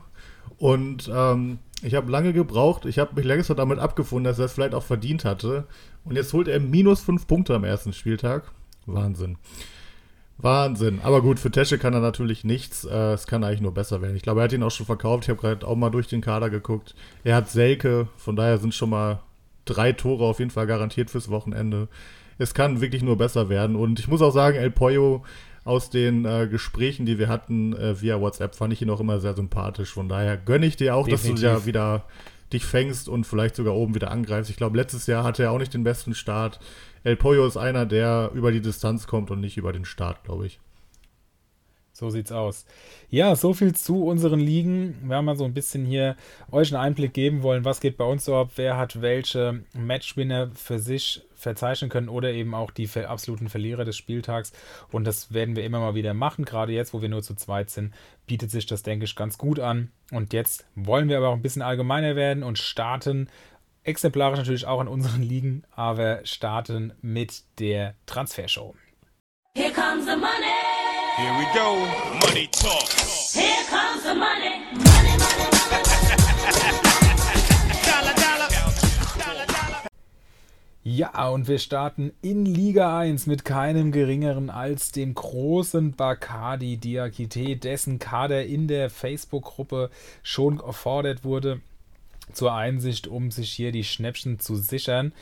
und ähm, ich habe lange gebraucht. Ich habe mich längst damit abgefunden, dass er es vielleicht auch verdient hatte. Und jetzt holt er minus fünf Punkte am ersten Spieltag. Wahnsinn. Wahnsinn. Aber gut, für Tesche kann er natürlich nichts. Äh, es kann eigentlich nur besser werden. Ich glaube, er hat ihn auch schon verkauft. Ich habe gerade auch mal durch den Kader geguckt. Er hat Selke. Von daher sind schon mal drei Tore auf jeden Fall garantiert fürs Wochenende. Es kann wirklich nur besser werden. Und ich muss auch sagen, El Pollo aus den äh, Gesprächen, die wir hatten äh, via WhatsApp, fand ich ihn auch immer sehr sympathisch. Von daher gönne ich dir auch, Definitiv. dass du ja wieder dich fängst und vielleicht sogar oben wieder angreifst. Ich glaube, letztes Jahr hatte er auch nicht den besten Start. El Pollo ist einer, der über die Distanz kommt und nicht über den Start, glaube ich. So sieht's aus. Ja, so viel zu unseren Ligen. Wir haben mal so ein bisschen hier euch einen Einblick geben wollen, was geht bei uns so ab, wer hat welche Matchwinner für sich verzeichnen können oder eben auch die absoluten Verlierer des Spieltags. Und das werden wir immer mal wieder machen. Gerade jetzt, wo wir nur zu zweit sind, bietet sich das, denke ich, ganz gut an. Und jetzt wollen wir aber auch ein bisschen allgemeiner werden und starten exemplarisch natürlich auch in unseren Ligen, aber starten mit der Transfershow. Here comes the money. Here we go. Money talk. Here comes the money. Money, money, money. dollar, dollar. Dollar, dollar. Ja, und wir starten in Liga 1 mit keinem geringeren als dem großen Bacardi Diakite, dessen Kader in der Facebook-Gruppe schon erfordert wurde zur Einsicht, um sich hier die Schnäppchen zu sichern.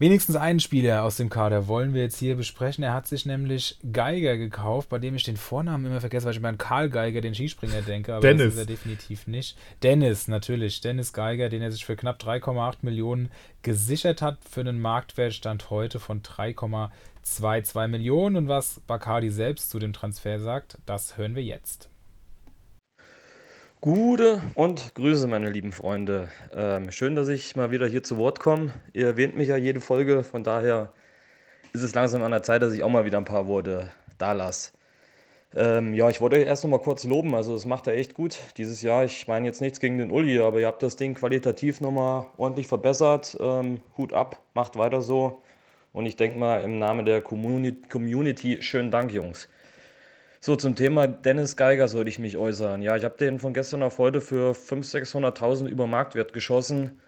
Wenigstens einen Spieler aus dem Kader wollen wir jetzt hier besprechen. Er hat sich nämlich Geiger gekauft, bei dem ich den Vornamen immer vergesse, weil ich immer an Karl Geiger, den Skispringer, denke. Aber Dennis. das ist er definitiv nicht. Dennis, natürlich. Dennis Geiger, den er sich für knapp 3,8 Millionen gesichert hat, für einen Marktwertstand heute von 3,22 Millionen. Und was Bacardi selbst zu dem Transfer sagt, das hören wir jetzt. Gute und Grüße, meine lieben Freunde. Ähm, schön, dass ich mal wieder hier zu Wort komme. Ihr erwähnt mich ja jede Folge, von daher ist es langsam an der Zeit, dass ich auch mal wieder ein paar Worte da lasse. Ähm, ja, ich wollte erst noch mal kurz loben, also das macht er echt gut dieses Jahr. Ich meine jetzt nichts gegen den Uli, aber ihr habt das Ding qualitativ noch mal ordentlich verbessert. Ähm, Hut ab, macht weiter so. Und ich denke mal im Namen der Community, schönen Dank, Jungs. So, zum Thema Dennis Geiger sollte ich mich äußern. Ja, ich habe den von gestern auf heute für 500.000, 600.000 über Marktwert geschossen.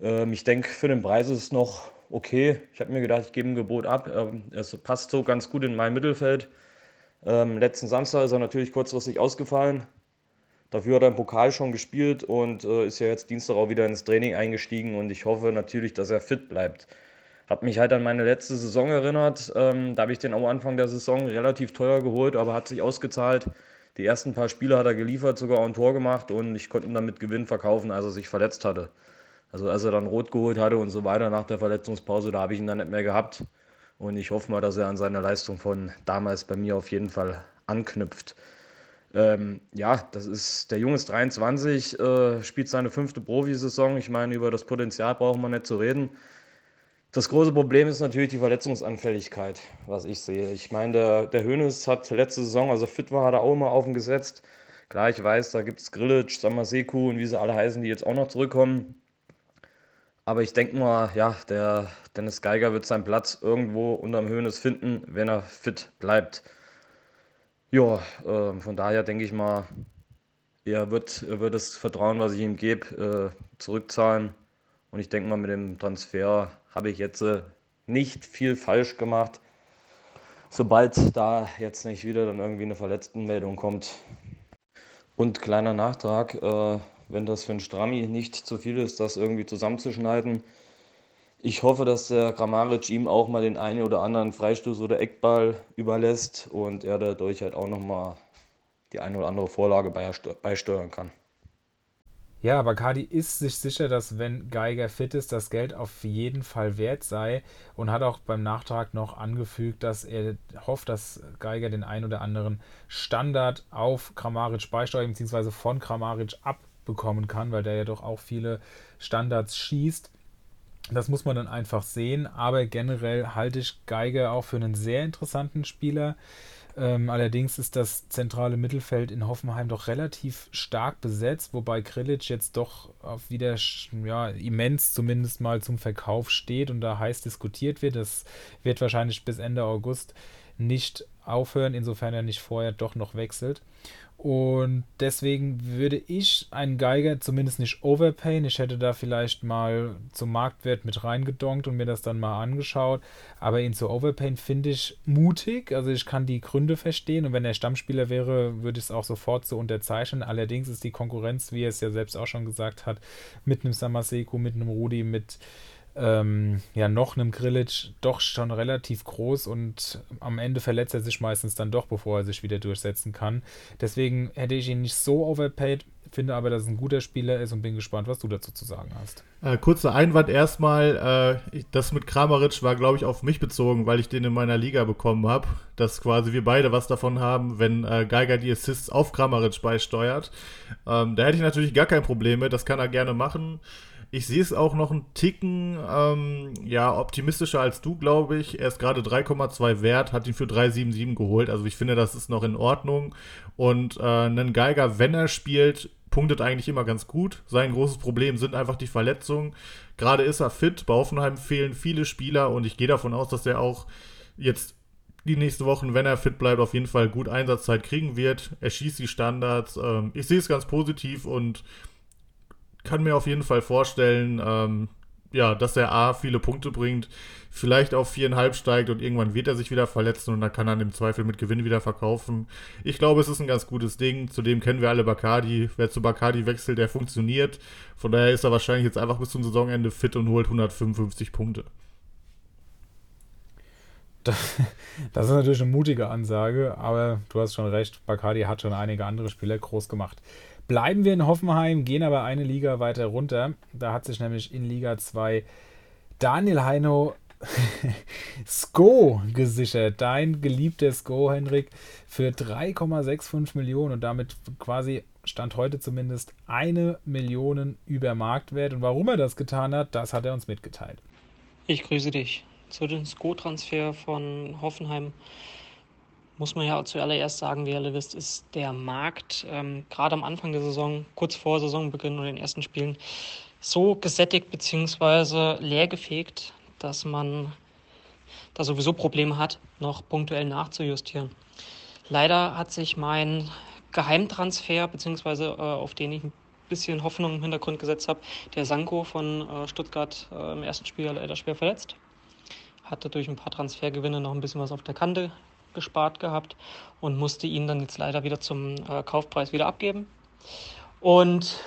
Ähm, ich denke, für den Preis ist es noch okay. Ich habe mir gedacht, ich gebe ein Gebot ab. Ähm, es passt so ganz gut in mein Mittelfeld. Ähm, letzten Samstag ist er natürlich kurzfristig ausgefallen. Dafür hat er im Pokal schon gespielt und äh, ist ja jetzt Dienstag auch wieder ins Training eingestiegen und ich hoffe natürlich, dass er fit bleibt. Hat mich halt an meine letzte Saison erinnert. Ähm, da habe ich den am Anfang der Saison relativ teuer geholt, aber hat sich ausgezahlt. Die ersten paar Spiele hat er geliefert, sogar ein Tor gemacht und ich konnte ihn dann mit Gewinn verkaufen, als er sich verletzt hatte. Also als er dann rot geholt hatte und so weiter nach der Verletzungspause, da habe ich ihn dann nicht mehr gehabt. Und ich hoffe mal, dass er an seine Leistung von damals bei mir auf jeden Fall anknüpft. Ähm, ja, das ist, der Junge ist 23, äh, spielt seine fünfte Profisaison. Ich meine, über das Potenzial brauchen wir nicht zu reden. Das große Problem ist natürlich die Verletzungsanfälligkeit, was ich sehe. Ich meine, der, der Hönes hat letzte Saison, also fit war, hat er auch immer auf ihn gesetzt. Klar, ich weiß, da gibt es Grillitsch, Samaseku und wie sie alle heißen, die jetzt auch noch zurückkommen. Aber ich denke mal, ja, der Dennis Geiger wird seinen Platz irgendwo unterm Höhnes finden, wenn er fit bleibt. Ja, äh, von daher denke ich mal, er wird, er wird das Vertrauen, was ich ihm gebe, äh, zurückzahlen. Und ich denke mal, mit dem Transfer habe ich jetzt äh, nicht viel falsch gemacht. Sobald da jetzt nicht wieder dann irgendwie eine Verletztenmeldung kommt. Und kleiner Nachtrag, äh, wenn das für einen Strami nicht zu viel ist, das irgendwie zusammenzuschneiden. Ich hoffe, dass der Grammaric ihm auch mal den einen oder anderen Freistoß oder Eckball überlässt und er dadurch halt auch nochmal die eine oder andere Vorlage beisteuern kann. Ja, aber Cardi ist sich sicher, dass wenn Geiger fit ist, das Geld auf jeden Fall wert sei und hat auch beim Nachtrag noch angefügt, dass er hofft, dass Geiger den ein oder anderen Standard auf Kramaric beisteuert, beziehungsweise von Kramaric abbekommen kann, weil der ja doch auch viele Standards schießt. Das muss man dann einfach sehen, aber generell halte ich Geiger auch für einen sehr interessanten Spieler. Ähm, allerdings ist das zentrale Mittelfeld in Hoffenheim doch relativ stark besetzt, wobei Krilic jetzt doch wieder ja, immens zumindest mal zum Verkauf steht und da heiß diskutiert wird. Das wird wahrscheinlich bis Ende August nicht aufhören, insofern er nicht vorher doch noch wechselt. Und deswegen würde ich einen Geiger zumindest nicht overpayen. Ich hätte da vielleicht mal zum Marktwert mit reingedonkt und mir das dann mal angeschaut. Aber ihn zu overpayen finde ich mutig. Also ich kann die Gründe verstehen. Und wenn er Stammspieler wäre, würde ich es auch sofort so unterzeichnen. Allerdings ist die Konkurrenz, wie er es ja selbst auch schon gesagt hat, mit einem Samaseko, mit einem Rudi, mit ähm, ja noch einem Grillitsch doch schon relativ groß und am Ende verletzt er sich meistens dann doch, bevor er sich wieder durchsetzen kann. Deswegen hätte ich ihn nicht so overpaid, finde aber, dass es ein guter Spieler ist und bin gespannt, was du dazu zu sagen hast. Äh, kurzer Einwand erstmal, äh, das mit Kramaric war, glaube ich, auf mich bezogen, weil ich den in meiner Liga bekommen habe, dass quasi wir beide was davon haben, wenn äh, Geiger die Assists auf Kramaric beisteuert. Ähm, da hätte ich natürlich gar kein Problem mit, das kann er gerne machen. Ich sehe es auch noch einen Ticken ähm, ja, optimistischer als du, glaube ich. Er ist gerade 3,2 wert, hat ihn für 3,77 geholt. Also ich finde, das ist noch in Ordnung. Und äh, einen Geiger, wenn er spielt, punktet eigentlich immer ganz gut. Sein großes Problem sind einfach die Verletzungen. Gerade ist er fit. Bei Hoffenheim fehlen viele Spieler und ich gehe davon aus, dass er auch jetzt die nächsten Wochen, wenn er fit bleibt, auf jeden Fall gut Einsatzzeit kriegen wird. Er schießt die Standards. Ähm, ich sehe es ganz positiv und kann mir auf jeden Fall vorstellen, ähm, ja, dass er A viele Punkte bringt, vielleicht auf viereinhalb steigt und irgendwann wird er sich wieder verletzen und dann kann er im Zweifel mit Gewinn wieder verkaufen. Ich glaube, es ist ein ganz gutes Ding. Zudem kennen wir alle Bacardi. Wer zu Bacardi wechselt, der funktioniert. Von daher ist er wahrscheinlich jetzt einfach bis zum Saisonende fit und holt 155 Punkte. Das ist natürlich eine mutige Ansage, aber du hast schon recht, Bacardi hat schon einige andere Spieler groß gemacht. Bleiben wir in Hoffenheim, gehen aber eine Liga weiter runter. Da hat sich nämlich in Liga 2 Daniel Heino Sko gesichert. Dein geliebter Sko, Henrik, für 3,65 Millionen und damit quasi Stand heute zumindest eine Million über Marktwert. Und warum er das getan hat, das hat er uns mitgeteilt. Ich grüße dich. Zu dem Sko-Transfer von Hoffenheim muss man ja zuallererst sagen, wie ihr alle wisst, ist der Markt ähm, gerade am Anfang der Saison, kurz vor Saisonbeginn und den ersten Spielen, so gesättigt bzw. leergefegt, dass man da sowieso Probleme hat, noch punktuell nachzujustieren. Leider hat sich mein Geheimtransfer, beziehungsweise äh, auf den ich ein bisschen Hoffnung im Hintergrund gesetzt habe, der Sanko von äh, Stuttgart äh, im ersten Spiel leider schwer verletzt. Hatte durch ein paar Transfergewinne noch ein bisschen was auf der Kante gespart gehabt und musste ihn dann jetzt leider wieder zum äh, Kaufpreis wieder abgeben. Und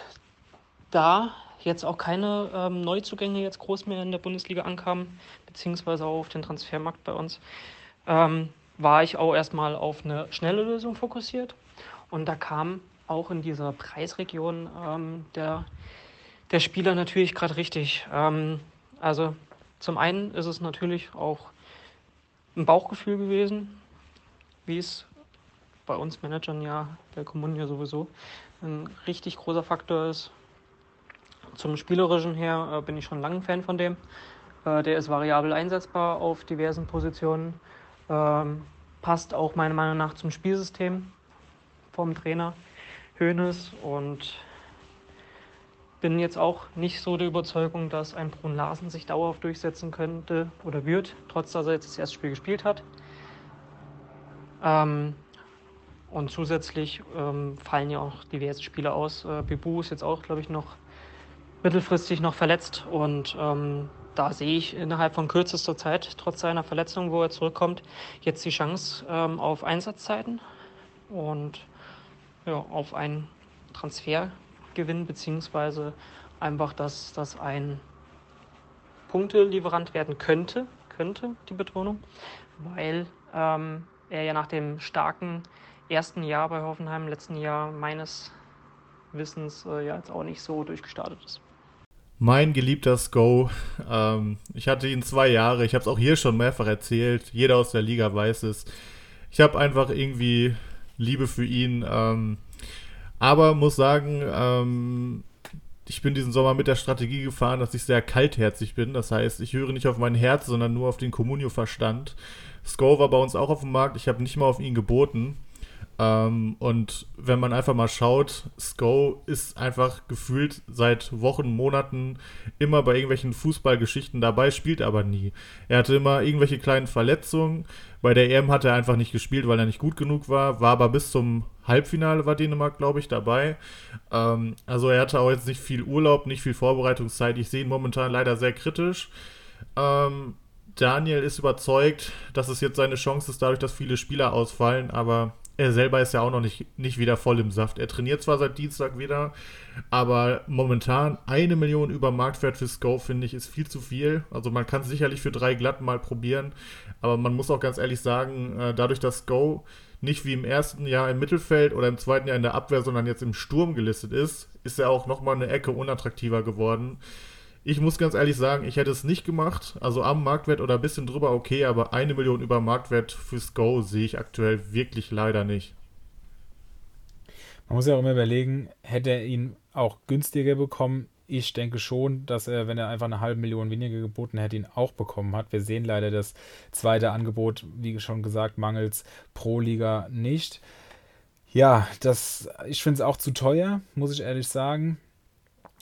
da jetzt auch keine ähm, Neuzugänge jetzt groß mehr in der Bundesliga ankamen, beziehungsweise auch auf den Transfermarkt bei uns, ähm, war ich auch erstmal auf eine schnelle Lösung fokussiert. Und da kam auch in dieser Preisregion ähm, der, der Spieler natürlich gerade richtig. Ähm, also zum einen ist es natürlich auch ein Bauchgefühl gewesen, wie es bei uns Managern ja, der Kommunen ja sowieso, ein richtig großer Faktor ist. Zum Spielerischen her äh, bin ich schon lange Fan von dem. Äh, der ist variabel einsetzbar auf diversen Positionen. Ähm, passt auch meiner Meinung nach zum Spielsystem vom Trainer. Hoeneß und bin jetzt auch nicht so der Überzeugung, dass ein Brun Larsen sich dauerhaft durchsetzen könnte oder wird, trotz dass er jetzt das erste Spiel gespielt hat. Ähm, und zusätzlich ähm, fallen ja auch diverse Spieler aus. Äh, Bibu ist jetzt auch, glaube ich, noch mittelfristig noch verletzt und ähm, da sehe ich innerhalb von kürzester Zeit, trotz seiner Verletzung, wo er zurückkommt, jetzt die Chance ähm, auf Einsatzzeiten und ja, auf einen Transfergewinn, beziehungsweise einfach, dass das ein Punktelieferant werden könnte, könnte die Betonung, weil ähm, er ja nach dem starken ersten Jahr bei Hoffenheim, letzten Jahr meines Wissens, äh, ja jetzt auch nicht so durchgestartet ist. Mein geliebter Sko. Ähm, ich hatte ihn zwei Jahre. Ich habe es auch hier schon mehrfach erzählt. Jeder aus der Liga weiß es. Ich habe einfach irgendwie Liebe für ihn. Ähm, aber muss sagen, ähm, ich bin diesen Sommer mit der Strategie gefahren, dass ich sehr kaltherzig bin. Das heißt, ich höre nicht auf mein Herz, sondern nur auf den Communio-Verstand. Sko war bei uns auch auf dem Markt. Ich habe nicht mal auf ihn geboten. Ähm, und wenn man einfach mal schaut, Sko ist einfach gefühlt seit Wochen, Monaten immer bei irgendwelchen Fußballgeschichten dabei, spielt aber nie. Er hatte immer irgendwelche kleinen Verletzungen. Bei der EM hat er einfach nicht gespielt, weil er nicht gut genug war, war aber bis zum Halbfinale war Dänemark, glaube ich, dabei. Ähm, also er hatte auch jetzt nicht viel Urlaub, nicht viel Vorbereitungszeit. Ich sehe ihn momentan leider sehr kritisch. Ähm, Daniel ist überzeugt, dass es jetzt seine Chance ist, dadurch, dass viele Spieler ausfallen, aber er selber ist ja auch noch nicht, nicht wieder voll im Saft. Er trainiert zwar seit Dienstag wieder, aber momentan eine Million über Marktwert fürs Go, finde ich, ist viel zu viel. Also man kann es sicherlich für drei glatt mal probieren, aber man muss auch ganz ehrlich sagen, äh, dadurch, dass Go nicht wie im ersten Jahr im Mittelfeld oder im zweiten Jahr in der Abwehr, sondern jetzt im Sturm gelistet ist, ist er auch nochmal eine Ecke unattraktiver geworden. Ich muss ganz ehrlich sagen, ich hätte es nicht gemacht. Also am Marktwert oder ein bisschen drüber okay, aber eine Million über Marktwert fürs Go sehe ich aktuell wirklich leider nicht. Man muss ja auch immer überlegen, hätte er ihn auch günstiger bekommen? Ich denke schon, dass er, wenn er einfach eine halbe Million weniger geboten hätte, ihn auch bekommen hat. Wir sehen leider das zweite Angebot, wie schon gesagt, mangels Pro-Liga nicht. Ja, das, ich finde es auch zu teuer, muss ich ehrlich sagen.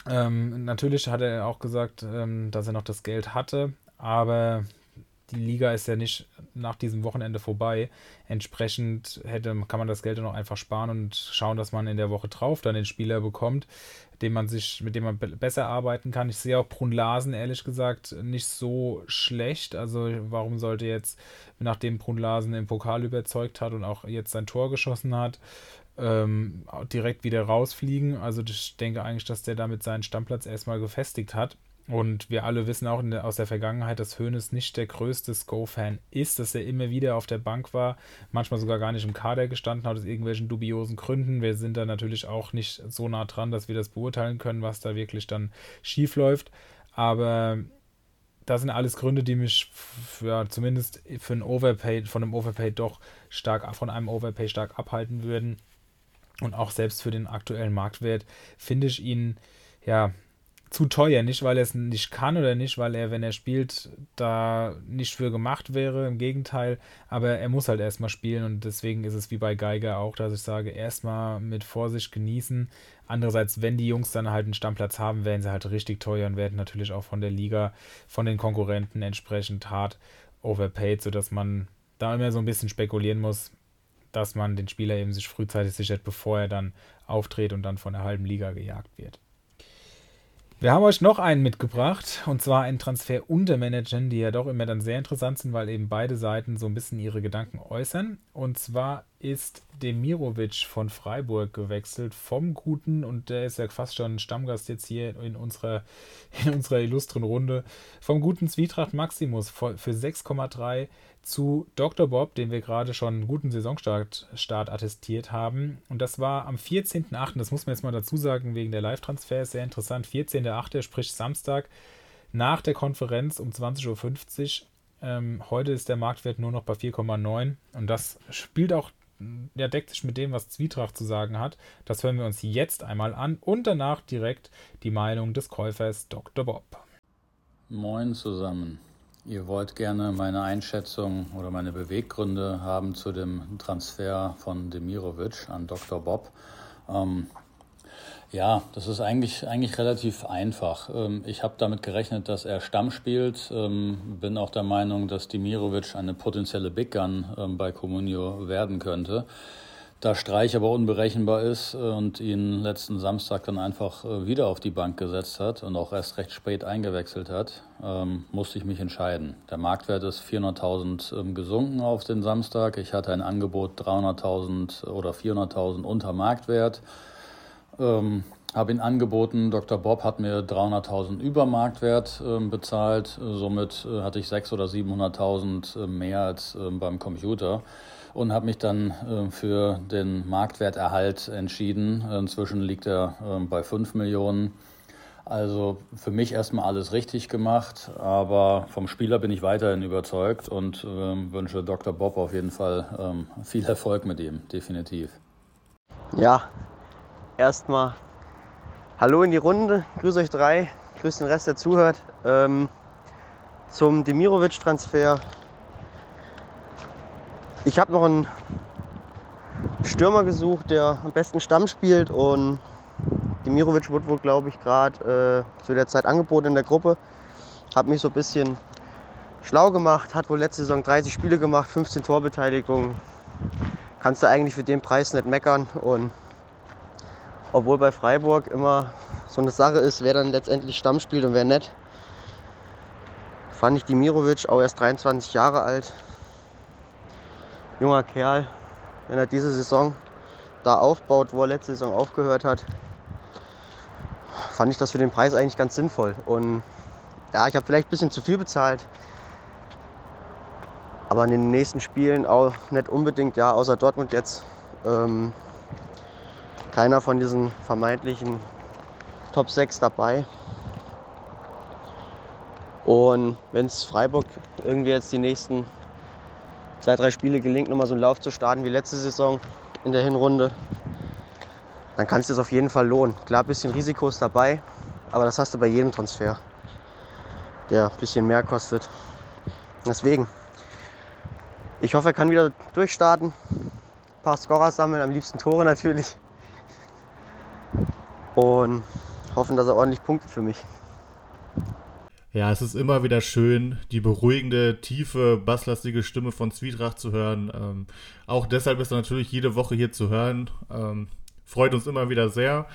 Ähm, natürlich hat er auch gesagt, ähm, dass er noch das Geld hatte, aber die Liga ist ja nicht nach diesem Wochenende vorbei. Entsprechend hätte, kann man das Geld dann auch einfach sparen und schauen, dass man in der Woche drauf dann den Spieler bekommt, dem man sich, mit dem man besser arbeiten kann. Ich sehe auch Brun Larsen, ehrlich gesagt, nicht so schlecht. Also warum sollte jetzt, nachdem Brun Larsen im Pokal überzeugt hat und auch jetzt sein Tor geschossen hat, ähm, direkt wieder rausfliegen. Also ich denke eigentlich, dass der damit seinen Stammplatz erstmal gefestigt hat. Und wir alle wissen auch der, aus der Vergangenheit, dass Hoeneß nicht der größte Sko-Fan ist, dass er immer wieder auf der Bank war, manchmal sogar gar nicht im Kader gestanden hat, aus irgendwelchen dubiosen Gründen. Wir sind da natürlich auch nicht so nah dran, dass wir das beurteilen können, was da wirklich dann schief läuft. Aber das sind alles Gründe, die mich ja, zumindest für ein Overpay, von einem Overpay doch stark, von einem Overpay stark abhalten würden. Und auch selbst für den aktuellen Marktwert finde ich ihn ja zu teuer. Nicht, weil er es nicht kann oder nicht, weil er, wenn er spielt, da nicht für gemacht wäre. Im Gegenteil. Aber er muss halt erstmal spielen und deswegen ist es wie bei Geiger auch, dass ich sage, erstmal mit Vorsicht genießen. Andererseits, wenn die Jungs dann halt einen Stammplatz haben, werden sie halt richtig teuer und werden natürlich auch von der Liga, von den Konkurrenten entsprechend hart overpaid, sodass man da immer so ein bisschen spekulieren muss, dass man den Spieler eben sich frühzeitig sichert, bevor er dann auftritt und dann von der halben Liga gejagt wird. Wir haben euch noch einen mitgebracht, und zwar einen Transfer unter Managern, die ja doch immer dann sehr interessant sind, weil eben beide Seiten so ein bisschen ihre Gedanken äußern. Und zwar ist Demirovic von Freiburg gewechselt vom Guten, und der ist ja fast schon Stammgast jetzt hier in unserer, in unserer illustren Runde, vom Guten Zwietracht Maximus für 6,3 zu Dr. Bob, den wir gerade schon einen guten Saisonstart Start attestiert haben. Und das war am 14.8., das muss man jetzt mal dazu sagen, wegen der Live-Transfers, sehr interessant. 14.8., sprich Samstag nach der Konferenz um 20.50 Uhr. Ähm, heute ist der Marktwert nur noch bei 4,9 und das spielt auch, ja, deckt sich mit dem, was Zwietracht zu sagen hat. Das hören wir uns jetzt einmal an und danach direkt die Meinung des Käufers Dr. Bob. Moin zusammen. Ihr wollt gerne meine Einschätzung oder meine Beweggründe haben zu dem Transfer von Demirovic an Dr. Bob. Ähm, ja, das ist eigentlich, eigentlich relativ einfach. Ähm, ich habe damit gerechnet, dass er Stamm spielt. Ähm, bin auch der Meinung, dass Dimirovic eine potenzielle Big Gun ähm, bei Comunio werden könnte. Da Streich aber unberechenbar ist und ihn letzten Samstag dann einfach äh, wieder auf die Bank gesetzt hat und auch erst recht spät eingewechselt hat, musste ich mich entscheiden. Der Marktwert ist 400.000 gesunken auf den Samstag. Ich hatte ein Angebot 300.000 oder 400.000 unter Marktwert. Ähm, habe ihn angeboten. Dr. Bob hat mir 300.000 über Marktwert äh, bezahlt. Somit äh, hatte ich 600.000 oder 700.000 äh, mehr als ähm, beim Computer und habe mich dann äh, für den Marktwerterhalt entschieden. Inzwischen liegt er ähm, bei 5 Millionen. Also für mich erstmal alles richtig gemacht, aber vom Spieler bin ich weiterhin überzeugt und ähm, wünsche Dr. Bob auf jeden Fall ähm, viel Erfolg mit ihm, definitiv. Ja, erstmal Hallo in die Runde, grüß euch drei, grüß den Rest, der zuhört. Ähm, zum Demirovic-Transfer. Ich habe noch einen Stürmer gesucht, der am besten Stamm spielt und Demirovic wurde wohl, glaube ich, gerade äh, zu der Zeit angeboten in der Gruppe. Habe mich so ein bisschen schlau gemacht, hat wohl letzte Saison 30 Spiele gemacht, 15 Torbeteiligungen. Kannst du eigentlich für den Preis nicht meckern und obwohl bei Freiburg immer so eine Sache ist, wer dann letztendlich Stamm spielt und wer nicht. Fand ich Dimirovic, auch erst 23 Jahre alt. Junger Kerl, wenn er diese Saison da aufbaut, wo er letzte Saison aufgehört hat, fand ich das für den Preis eigentlich ganz sinnvoll. Und ja, ich habe vielleicht ein bisschen zu viel bezahlt. Aber in den nächsten Spielen auch nicht unbedingt, ja, außer Dortmund jetzt. Ähm, keiner von diesen vermeintlichen Top 6 dabei. Und wenn es Freiburg irgendwie jetzt die nächsten zwei, drei Spiele gelingt, nochmal so einen Lauf zu starten wie letzte Saison in der Hinrunde, dann kann es das auf jeden Fall lohnen. Klar, ein bisschen Risiko ist dabei, aber das hast du bei jedem Transfer, der ein bisschen mehr kostet. Deswegen, ich hoffe, er kann wieder durchstarten. Ein paar Scorer sammeln, am liebsten Tore natürlich und hoffen, dass er ordentlich punktet für mich. Ja, es ist immer wieder schön, die beruhigende, tiefe, basslastige Stimme von Zwietracht zu hören. Ähm, auch deshalb ist er natürlich jede Woche hier zu hören. Ähm, freut uns immer wieder sehr.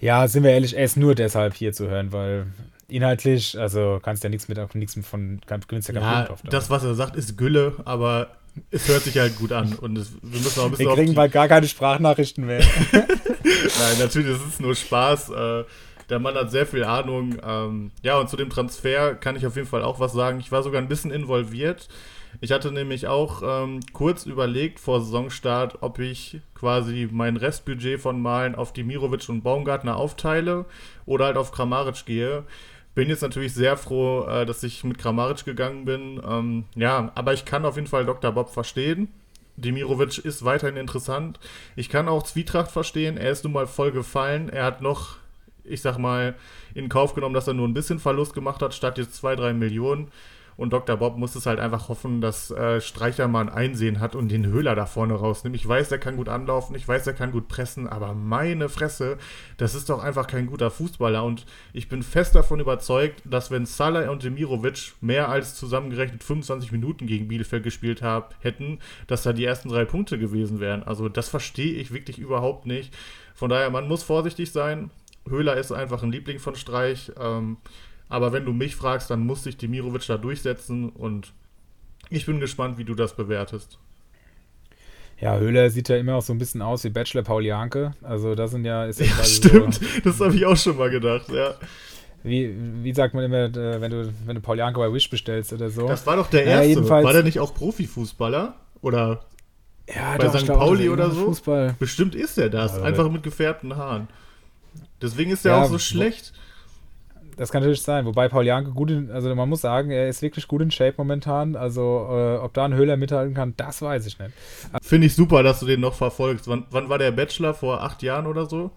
Ja, sind wir ehrlich, er ist nur deshalb hier zu hören, weil inhaltlich, also kannst ja nichts mit, nichts von, kannst ja, ja Das, was er sagt, ist Gülle, aber es hört sich halt gut an und es, wir müssen auch ein bisschen. Wir kriegen bald gar keine Sprachnachrichten mehr. Nein, natürlich, das ist nur Spaß. Äh, der Mann hat sehr viel Ahnung. Ähm, ja, und zu dem Transfer kann ich auf jeden Fall auch was sagen. Ich war sogar ein bisschen involviert. Ich hatte nämlich auch ähm, kurz überlegt vor Saisonstart, ob ich quasi mein Restbudget von Malen auf Dimirovic und Baumgartner aufteile oder halt auf Kramaric gehe. Bin jetzt natürlich sehr froh, äh, dass ich mit Kramaric gegangen bin. Ähm, ja, aber ich kann auf jeden Fall Dr. Bob verstehen. Demirovic ist weiterhin interessant. Ich kann auch Zwietracht verstehen. Er ist nun mal voll gefallen. Er hat noch, ich sag mal, in Kauf genommen, dass er nur ein bisschen Verlust gemacht hat, statt jetzt zwei, drei Millionen. Und Dr. Bob muss es halt einfach hoffen, dass äh, Streicher mal ein Einsehen hat und den Höhler da vorne rausnimmt. Ich weiß, der kann gut anlaufen, ich weiß, der kann gut pressen, aber meine Fresse, das ist doch einfach kein guter Fußballer. Und ich bin fest davon überzeugt, dass wenn Salah und Demirovic mehr als zusammengerechnet 25 Minuten gegen Bielefeld gespielt haben, hätten, dass da die ersten drei Punkte gewesen wären. Also das verstehe ich wirklich überhaupt nicht. Von daher, man muss vorsichtig sein. Höhler ist einfach ein Liebling von Streich. Ähm, aber wenn du mich fragst, dann muss sich Demirovic da durchsetzen und ich bin gespannt, wie du das bewertest. Ja, Höhler sieht ja immer auch so ein bisschen aus wie Bachelor Paul Janke. Also das sind ja... Ist ja, ja stimmt, so, das habe ich auch schon mal gedacht, ja. Wie, wie sagt man immer, äh, wenn du, wenn du Paul Janke bei Wish bestellst oder so? Das war doch der erste. Ja, jedenfalls, war der nicht auch Profifußballer? Oder ja, bei doch, St. Pauli oder so? Fußball. Bestimmt ist er das, einfach mit gefärbten Haaren. Deswegen ist er ja, auch so schlecht. Das kann natürlich sein. Wobei Paul Janke gut in, also man muss sagen, er ist wirklich gut in Shape momentan. Also äh, ob da ein Höhler mithalten kann, das weiß ich nicht. Finde ich super, dass du den noch verfolgst. Wann, wann war der Bachelor? Vor acht Jahren oder so?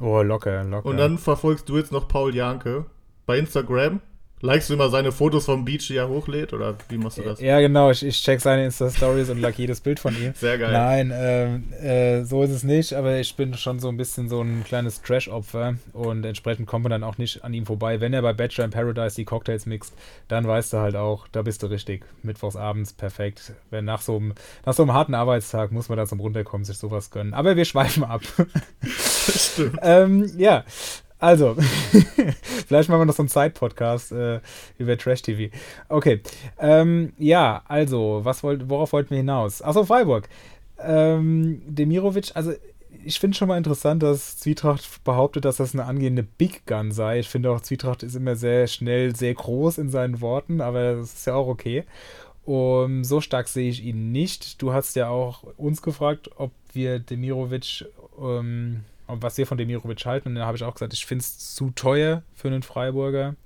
Oh, locker, locker. Und dann verfolgst du jetzt noch Paul Janke bei Instagram. Likest du immer seine Fotos vom Beach, die er hochlädt? Oder wie machst du das? Ja, genau. Ich, ich check seine Insta-Stories und like jedes Bild von ihm. Sehr geil. Nein, ähm, äh, so ist es nicht, aber ich bin schon so ein bisschen so ein kleines Trash-Opfer und entsprechend kommt man dann auch nicht an ihm vorbei. Wenn er bei Bachelor in Paradise die Cocktails mixt, dann weißt du halt auch, da bist du richtig. Mittwochs abends perfekt. Wenn nach so einem, nach so einem harten Arbeitstag muss man dann zum Runterkommen sich sowas gönnen. Aber wir schweifen ab. Stimmt. ähm, ja, also, vielleicht machen wir noch so einen Side-Podcast äh, über Trash-TV. Okay, ähm, ja, also, was wollt, worauf wollten wir hinaus? Achso, Freiburg. Ähm, Demirovic, also ich finde schon mal interessant, dass Zwietracht behauptet, dass das eine angehende Big Gun sei. Ich finde auch, Zwietracht ist immer sehr schnell, sehr groß in seinen Worten, aber das ist ja auch okay. Und so stark sehe ich ihn nicht. Du hast ja auch uns gefragt, ob wir Demirovic ähm, was wir von Demirovic halten. Und dann habe ich auch gesagt, ich finde es zu teuer für einen Freiburger,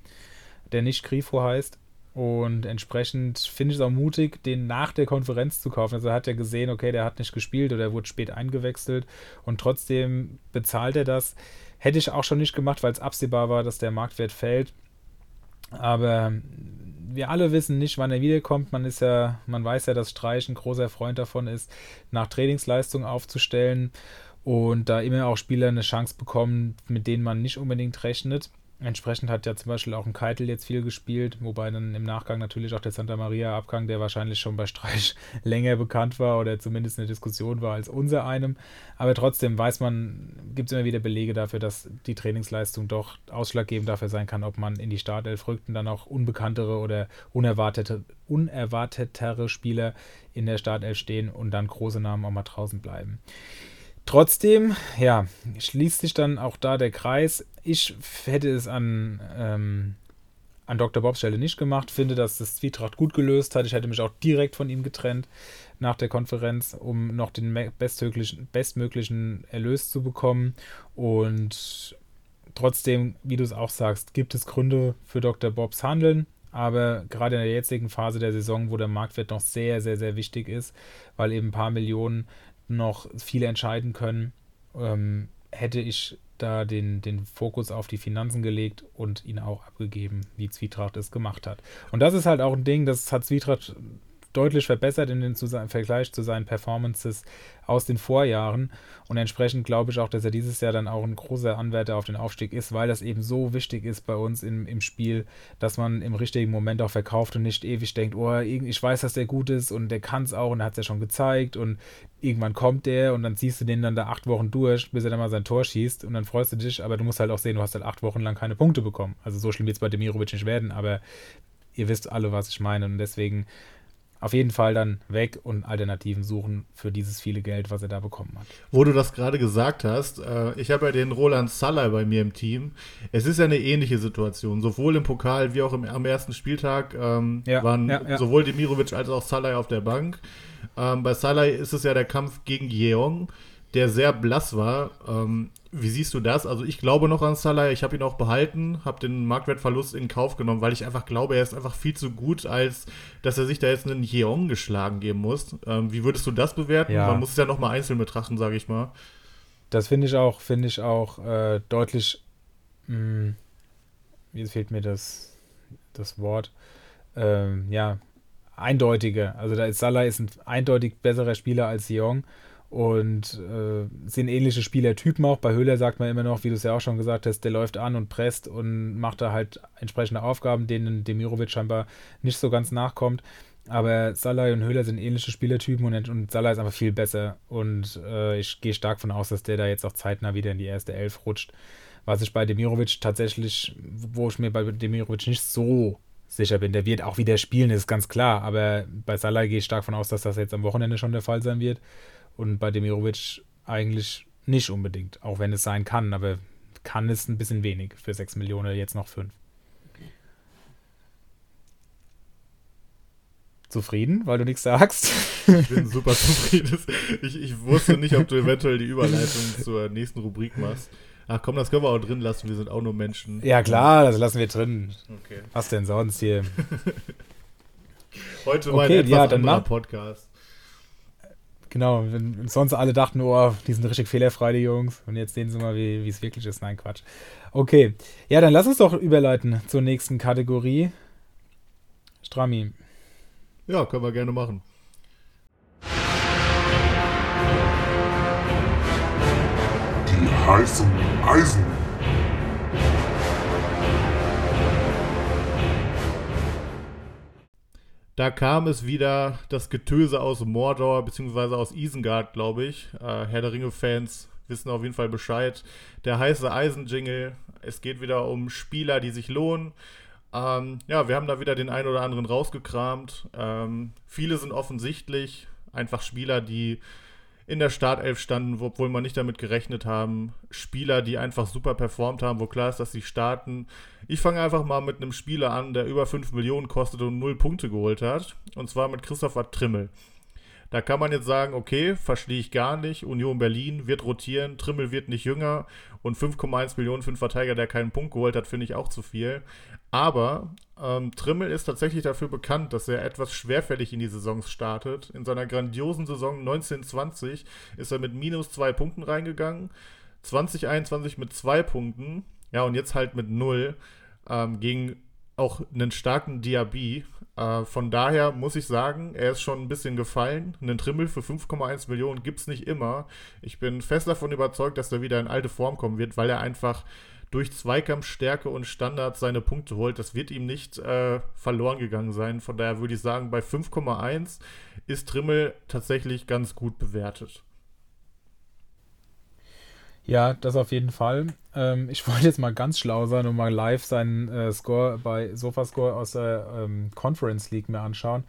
der nicht Grifo heißt. Und entsprechend finde ich es auch mutig, den nach der Konferenz zu kaufen. Also er hat ja gesehen, okay, der hat nicht gespielt oder wurde spät eingewechselt und trotzdem bezahlt er das. Hätte ich auch schon nicht gemacht, weil es absehbar war, dass der Marktwert fällt. Aber wir alle wissen nicht, wann er wiederkommt. Man ist ja, man weiß ja, dass Streich ein großer Freund davon ist, nach Trainingsleistung aufzustellen und da immer auch Spieler eine Chance bekommen, mit denen man nicht unbedingt rechnet. Entsprechend hat ja zum Beispiel auch ein Keitel jetzt viel gespielt, wobei dann im Nachgang natürlich auch der Santa Maria-Abgang, der wahrscheinlich schon bei Streich länger bekannt war oder zumindest eine Diskussion war als unser einem. Aber trotzdem weiß man, gibt es immer wieder Belege dafür, dass die Trainingsleistung doch ausschlaggebend dafür sein kann, ob man in die Startelf rückt und dann auch unbekanntere oder unerwartete, unerwartetere Spieler in der Startelf stehen und dann große Namen auch mal draußen bleiben. Trotzdem, ja, schließt sich dann auch da der Kreis. Ich hätte es an, ähm, an Dr. Bobs Stelle nicht gemacht. Finde, dass das Zwietracht gut gelöst hat. Ich hätte mich auch direkt von ihm getrennt nach der Konferenz, um noch den bestmöglichen, bestmöglichen Erlös zu bekommen. Und trotzdem, wie du es auch sagst, gibt es Gründe für Dr. Bobs Handeln. Aber gerade in der jetzigen Phase der Saison, wo der Marktwert noch sehr, sehr, sehr wichtig ist, weil eben ein paar Millionen noch viel entscheiden können, ähm, hätte ich da den, den Fokus auf die Finanzen gelegt und ihn auch abgegeben, wie Zwietracht es gemacht hat. Und das ist halt auch ein Ding, das hat Zwietracht deutlich verbessert in den im Vergleich zu seinen Performances aus den Vorjahren. Und entsprechend glaube ich auch, dass er dieses Jahr dann auch ein großer Anwärter auf den Aufstieg ist, weil das eben so wichtig ist bei uns im, im Spiel, dass man im richtigen Moment auch verkauft und nicht ewig denkt, oh, ich weiß, dass der gut ist und der kann es auch und er hat es ja schon gezeigt und irgendwann kommt der und dann ziehst du den dann da acht Wochen durch, bis er dann mal sein Tor schießt und dann freust du dich, aber du musst halt auch sehen, du hast halt acht Wochen lang keine Punkte bekommen. Also so schlimm wird es bei Demirovic nicht werden, aber ihr wisst alle, was ich meine und deswegen auf jeden Fall dann weg und Alternativen suchen für dieses viele Geld, was er da bekommen hat. Wo du das gerade gesagt hast, äh, ich habe ja den Roland Salah bei mir im Team. Es ist ja eine ähnliche Situation, sowohl im Pokal wie auch im, am ersten Spieltag ähm, ja, waren ja, ja. sowohl Demirovic als auch Salah auf der Bank. Ähm, bei Salah ist es ja der Kampf gegen Jeong der sehr blass war. Ähm, wie siehst du das? Also ich glaube noch an Salah, ich habe ihn auch behalten, habe den Marktwertverlust in Kauf genommen, weil ich einfach glaube, er ist einfach viel zu gut, als dass er sich da jetzt einen Jeong geschlagen geben muss. Ähm, wie würdest du das bewerten? Ja. Man muss es ja nochmal einzeln betrachten, sage ich mal. Das finde ich auch, finde ich auch äh, deutlich, mh, hm, wie fehlt mir das, das Wort, ähm, ja, eindeutiger. Also da ist Salah ist ein eindeutig besserer Spieler als Jeong und äh, sind ähnliche Spielertypen auch. Bei Höhler sagt man immer noch, wie du es ja auch schon gesagt hast, der läuft an und presst und macht da halt entsprechende Aufgaben, denen Demirovic scheinbar nicht so ganz nachkommt. Aber Salah und Höhler sind ähnliche Spielertypen und, und Salah ist einfach viel besser. Und äh, ich gehe stark von aus, dass der da jetzt auch zeitnah wieder in die erste Elf rutscht. Was ich bei Demirovic tatsächlich, wo ich mir bei Demirovic nicht so sicher bin, der wird auch wieder spielen, ist ganz klar. Aber bei Salah gehe ich stark von aus, dass das jetzt am Wochenende schon der Fall sein wird. Und bei Demirovic eigentlich nicht unbedingt, auch wenn es sein kann, aber kann es ein bisschen wenig für 6 Millionen, jetzt noch 5. Zufrieden, weil du nichts sagst? Ich bin super zufrieden. Ich, ich wusste nicht, ob du eventuell die Überleitung zur nächsten Rubrik machst. Ach komm, das können wir auch drin lassen, wir sind auch nur Menschen. Ja klar, das lassen wir drin. Okay. Was denn sonst hier? Heute mal okay, ein etwas ja, anderer Podcast. Genau, wenn sonst alle dachten, oh, die sind richtig fehlerfrei, die Jungs. Und jetzt sehen sie mal, wie es wirklich ist. Nein, Quatsch. Okay. Ja, dann lass uns doch überleiten zur nächsten Kategorie. Strami. Ja, können wir gerne machen. Die heißen Eisen. Da kam es wieder das Getöse aus Mordor, beziehungsweise aus Isengard, glaube ich. Äh, Herr der Ringe-Fans wissen auf jeden Fall Bescheid. Der heiße Eisen-Jingle. Es geht wieder um Spieler, die sich lohnen. Ähm, ja, wir haben da wieder den einen oder anderen rausgekramt. Ähm, viele sind offensichtlich einfach Spieler, die in der Startelf standen, obwohl man nicht damit gerechnet haben. Spieler, die einfach super performt haben, wo klar ist, dass sie starten. Ich fange einfach mal mit einem Spieler an, der über 5 Millionen kostet und 0 Punkte geholt hat. Und zwar mit Christopher Trimmel. Da kann man jetzt sagen, okay, verstehe ich gar nicht. Union Berlin wird rotieren, Trimmel wird nicht jünger und 5,1 Millionen für einen Verteidiger, der keinen Punkt geholt hat, finde ich auch zu viel. Aber ähm, Trimmel ist tatsächlich dafür bekannt, dass er etwas schwerfällig in die Saisons startet. In seiner grandiosen Saison 1920 ist er mit minus zwei Punkten reingegangen, 2021 mit zwei Punkten, ja, und jetzt halt mit null ähm, gegen auch einen starken Diaby. Äh, von daher muss ich sagen, er ist schon ein bisschen gefallen. Einen Trimmel für 5,1 Millionen gibt es nicht immer. Ich bin fest davon überzeugt, dass er wieder in alte Form kommen wird, weil er einfach durch Zweikampfstärke und Standards seine Punkte holt. Das wird ihm nicht äh, verloren gegangen sein. Von daher würde ich sagen, bei 5,1 ist Trimmel tatsächlich ganz gut bewertet. Ja, das auf jeden Fall. Ähm, ich wollte jetzt mal ganz schlau sein und mal live seinen äh, Score bei Sofascore aus der ähm, Conference League mir anschauen.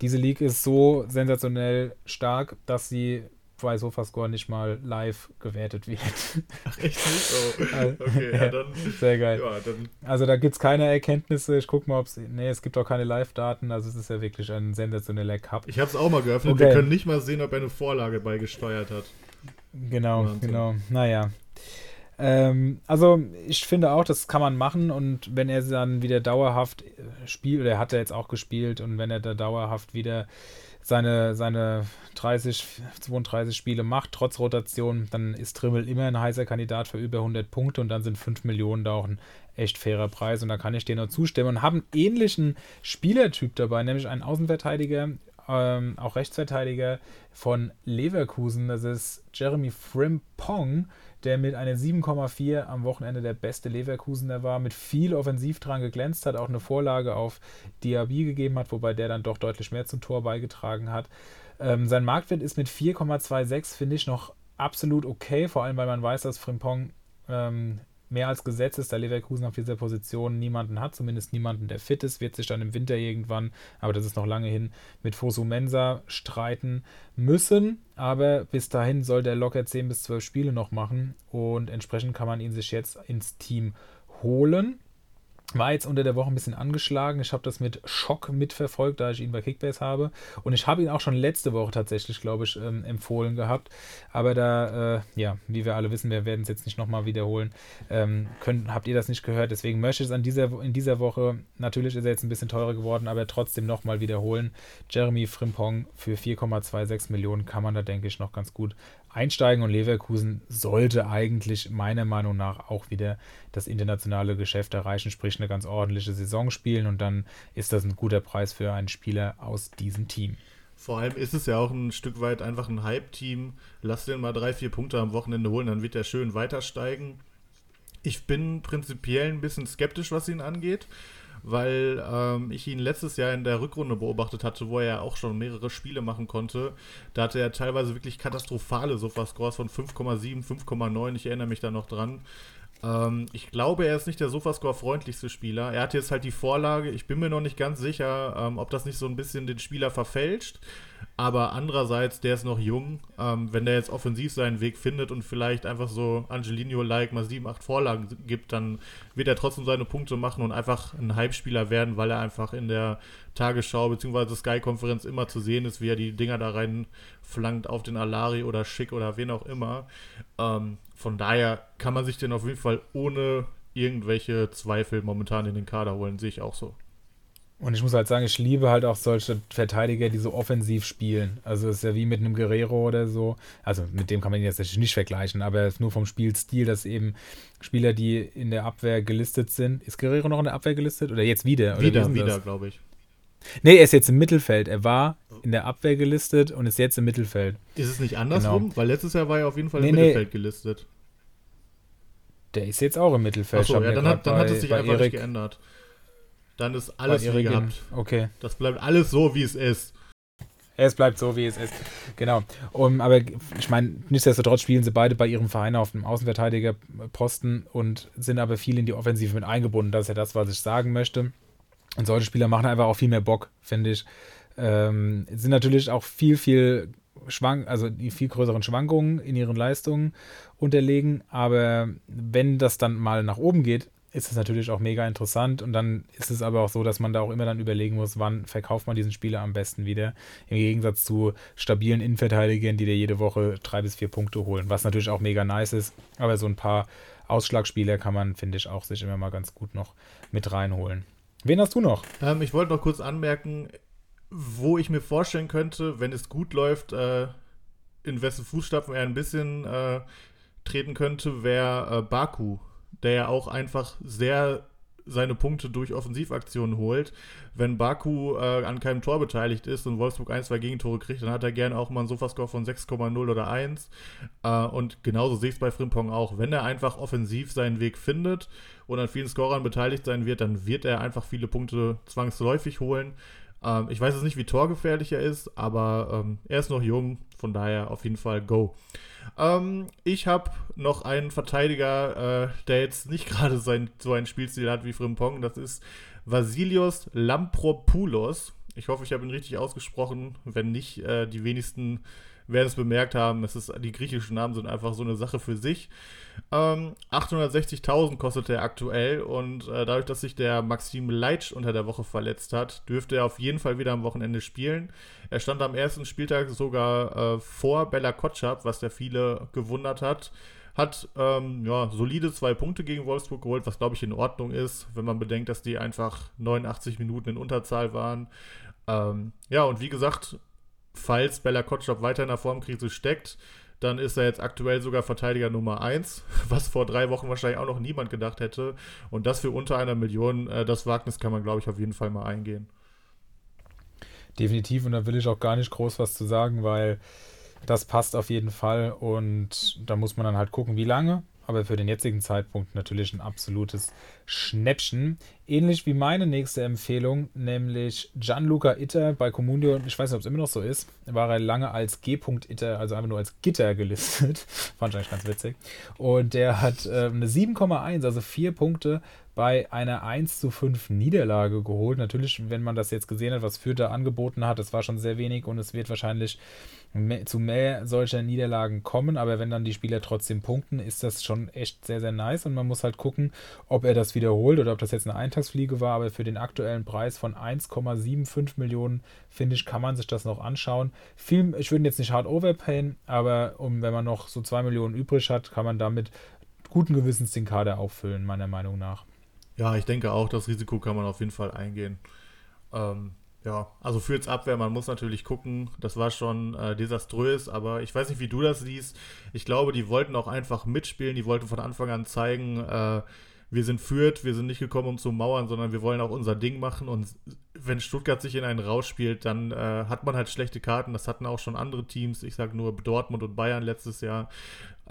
Diese League ist so sensationell stark, dass sie bei Sofascore nicht mal live gewertet wird. Ach, echt nicht? Oh. Okay, ja, dann. Sehr geil. Ja, dann. Also da gibt es keine Erkenntnisse. Ich gucke mal, ob es. Nee, es gibt auch keine Live-Daten. Also es ist ja wirklich ein sensationeller Cup. Ich habe es auch mal geöffnet. Okay. Wir können nicht mal sehen, ob er eine Vorlage beigesteuert hat. Genau, Wahnsinn. genau. Naja. Ähm, also ich finde auch, das kann man machen und wenn er dann wieder dauerhaft spielt, oder er hat er jetzt auch gespielt und wenn er da dauerhaft wieder seine, seine 30, 32 Spiele macht, trotz Rotation, dann ist Trimmel immer ein heißer Kandidat für über 100 Punkte und dann sind 5 Millionen da auch ein echt fairer Preis. Und da kann ich dir nur zustimmen und habe einen ähnlichen Spielertyp dabei, nämlich einen Außenverteidiger, ähm, auch Rechtsverteidiger von Leverkusen, das ist Jeremy Frimpong, der mit einer 7,4 am Wochenende der beste Leverkusener war, mit viel Offensivdrang geglänzt hat, auch eine Vorlage auf Diaby gegeben hat, wobei der dann doch deutlich mehr zum Tor beigetragen hat. Ähm, sein Marktwert ist mit 4,26, finde ich, noch absolut okay, vor allem weil man weiß, dass Frimpong ähm, mehr als Gesetz ist, da Leverkusen auf dieser Position niemanden hat, zumindest niemanden, der fit ist, wird sich dann im Winter irgendwann, aber das ist noch lange hin, mit Fosu Mensa streiten müssen. Aber bis dahin soll der locker 10 bis 12 Spiele noch machen und entsprechend kann man ihn sich jetzt ins Team holen. War jetzt unter der Woche ein bisschen angeschlagen. Ich habe das mit Schock mitverfolgt, da ich ihn bei Kickbase habe. Und ich habe ihn auch schon letzte Woche tatsächlich, glaube ich, ähm, empfohlen gehabt. Aber da, äh, ja, wie wir alle wissen, wir werden es jetzt nicht nochmal wiederholen. Ähm, könnt, habt ihr das nicht gehört? Deswegen möchte ich es an dieser, in dieser Woche, natürlich ist er jetzt ein bisschen teurer geworden, aber trotzdem nochmal wiederholen. Jeremy Frimpong für 4,26 Millionen kann man da, denke ich, noch ganz gut einsteigen und Leverkusen sollte eigentlich meiner Meinung nach auch wieder das internationale Geschäft erreichen, sprich eine ganz ordentliche Saison spielen und dann ist das ein guter Preis für einen Spieler aus diesem Team. Vor allem ist es ja auch ein Stück weit einfach ein Hype-Team. Lass den mal drei, vier Punkte am Wochenende holen, dann wird er schön weiter steigen. Ich bin prinzipiell ein bisschen skeptisch, was ihn angeht weil ähm, ich ihn letztes Jahr in der Rückrunde beobachtet hatte, wo er ja auch schon mehrere Spiele machen konnte. Da hatte er teilweise wirklich katastrophale Sofa-Scores von 5,7, 5,9. Ich erinnere mich da noch dran. Ähm, ich glaube, er ist nicht der Sofascore-freundlichste Spieler. Er hat jetzt halt die Vorlage. Ich bin mir noch nicht ganz sicher, ähm, ob das nicht so ein bisschen den Spieler verfälscht. Aber andererseits, der ist noch jung. Ähm, wenn der jetzt offensiv seinen Weg findet und vielleicht einfach so Angelino-like mal 7, 8 Vorlagen gibt, dann wird er trotzdem seine Punkte machen und einfach ein Hype-Spieler werden, weil er einfach in der Tagesschau bzw. Sky-Konferenz immer zu sehen ist, wie er die Dinger da rein flankt auf den Alari oder Schick oder wen auch immer. Ähm, von daher kann man sich den auf jeden Fall ohne irgendwelche Zweifel momentan in den Kader holen, sehe ich auch so. Und ich muss halt sagen, ich liebe halt auch solche Verteidiger, die so offensiv spielen. Also es ist ja wie mit einem Guerrero oder so. Also mit dem kann man ihn jetzt natürlich nicht vergleichen, aber nur vom Spielstil, dass eben Spieler, die in der Abwehr gelistet sind. Ist Guerrero noch in der Abwehr gelistet? Oder jetzt wieder? Oder wieder, wieder, glaube ich. Nee, er ist jetzt im Mittelfeld. Er war in der Abwehr gelistet und ist jetzt im Mittelfeld. Ist es nicht andersrum? Genau. Weil letztes Jahr war er auf jeden Fall nee, im nee. Mittelfeld gelistet. Der ist jetzt auch im Mittelfeld. Achso, ja, dann, hat, dann bei, hat es sich einfach Erik, nicht geändert. Dann ist alles wie gehabt. Okay. Das bleibt alles so, wie es ist. Es bleibt so, wie es ist. Genau. Um, aber ich meine, nichtsdestotrotz spielen sie beide bei ihrem Verein auf dem Außenverteidigerposten und sind aber viel in die Offensive mit eingebunden. Das ist ja das, was ich sagen möchte. Und solche Spieler machen einfach auch viel mehr Bock, finde ich. Ähm, sind natürlich auch viel, viel Schwank, also die viel größeren Schwankungen in ihren Leistungen unterlegen. Aber wenn das dann mal nach oben geht, ist es natürlich auch mega interessant. Und dann ist es aber auch so, dass man da auch immer dann überlegen muss, wann verkauft man diesen Spieler am besten wieder. Im Gegensatz zu stabilen Innenverteidigern, die dir jede Woche drei bis vier Punkte holen. Was natürlich auch mega nice ist. Aber so ein paar Ausschlagspieler kann man, finde ich, auch sich immer mal ganz gut noch mit reinholen. Wen hast du noch? Ähm, ich wollte noch kurz anmerken, wo ich mir vorstellen könnte, wenn es gut läuft, äh, in wessen Fußstapfen er ein bisschen äh, treten könnte, wäre äh, Baku, der ja auch einfach sehr seine Punkte durch Offensivaktionen holt. Wenn Baku äh, an keinem Tor beteiligt ist und Wolfsburg ein, zwei Gegentore kriegt, dann hat er gerne auch mal einen Sofascore von 6,0 oder 1. Äh, und genauso sehe ich es bei Frimpong auch. Wenn er einfach offensiv seinen Weg findet und an vielen Scorern beteiligt sein wird, dann wird er einfach viele Punkte zwangsläufig holen. Ähm, ich weiß jetzt nicht, wie torgefährlich er ist, aber ähm, er ist noch jung, von daher auf jeden Fall Go. Ähm, ich habe noch einen Verteidiger, äh, der jetzt nicht gerade so einen Spielstil hat wie Frimpong. Das ist Vasilios Lampropoulos. Ich hoffe, ich habe ihn richtig ausgesprochen. Wenn nicht, äh, die wenigsten werden es bemerkt haben. Es ist, die griechischen Namen sind einfach so eine Sache für sich. Ähm, 860.000 kostet er aktuell und äh, dadurch, dass sich der Maxim Leitsch unter der Woche verletzt hat, dürfte er auf jeden Fall wieder am Wochenende spielen. Er stand am ersten Spieltag sogar äh, vor Bella Kotschap, was der viele gewundert hat. Hat ähm, ja, solide zwei Punkte gegen Wolfsburg geholt, was glaube ich in Ordnung ist, wenn man bedenkt, dass die einfach 89 Minuten in Unterzahl waren. Ähm, ja, und wie gesagt, falls Bella Kotschap weiter in der Formkrise steckt, dann ist er jetzt aktuell sogar Verteidiger Nummer 1, was vor drei Wochen wahrscheinlich auch noch niemand gedacht hätte. Und das für unter einer Million, äh, das Wagnis kann man, glaube ich, auf jeden Fall mal eingehen. Definitiv, und da will ich auch gar nicht groß was zu sagen, weil das passt auf jeden Fall. Und da muss man dann halt gucken, wie lange aber für den jetzigen Zeitpunkt natürlich ein absolutes Schnäppchen. Ähnlich wie meine nächste Empfehlung, nämlich Gianluca Itter bei Comunio. Ich weiß nicht, ob es immer noch so ist. War er lange als G. Itter, also einfach nur als Gitter gelistet. Fand ich eigentlich ganz witzig. Und der hat äh, eine 7,1, also vier Punkte bei einer 1 zu 5 Niederlage geholt. Natürlich, wenn man das jetzt gesehen hat, was Fürth da angeboten hat, das war schon sehr wenig und es wird wahrscheinlich mehr, zu mehr solcher Niederlagen kommen, aber wenn dann die Spieler trotzdem punkten, ist das schon echt sehr, sehr nice und man muss halt gucken, ob er das wiederholt oder ob das jetzt eine Eintagsfliege war, aber für den aktuellen Preis von 1,75 Millionen, finde ich, kann man sich das noch anschauen. Viel, ich würde jetzt nicht hart overpayen, aber um, wenn man noch so 2 Millionen übrig hat, kann man damit guten Gewissens den Kader auffüllen, meiner Meinung nach. Ja, ich denke auch, das Risiko kann man auf jeden Fall eingehen. Ähm, ja, also fürs Abwehr, man muss natürlich gucken, das war schon äh, desaströs, aber ich weiß nicht, wie du das siehst. Ich glaube, die wollten auch einfach mitspielen, die wollten von Anfang an zeigen, äh, wir sind führt, wir sind nicht gekommen, um zu mauern, sondern wir wollen auch unser Ding machen. Und wenn Stuttgart sich in einen rausspielt, dann äh, hat man halt schlechte Karten. Das hatten auch schon andere Teams. Ich sage nur Dortmund und Bayern letztes Jahr.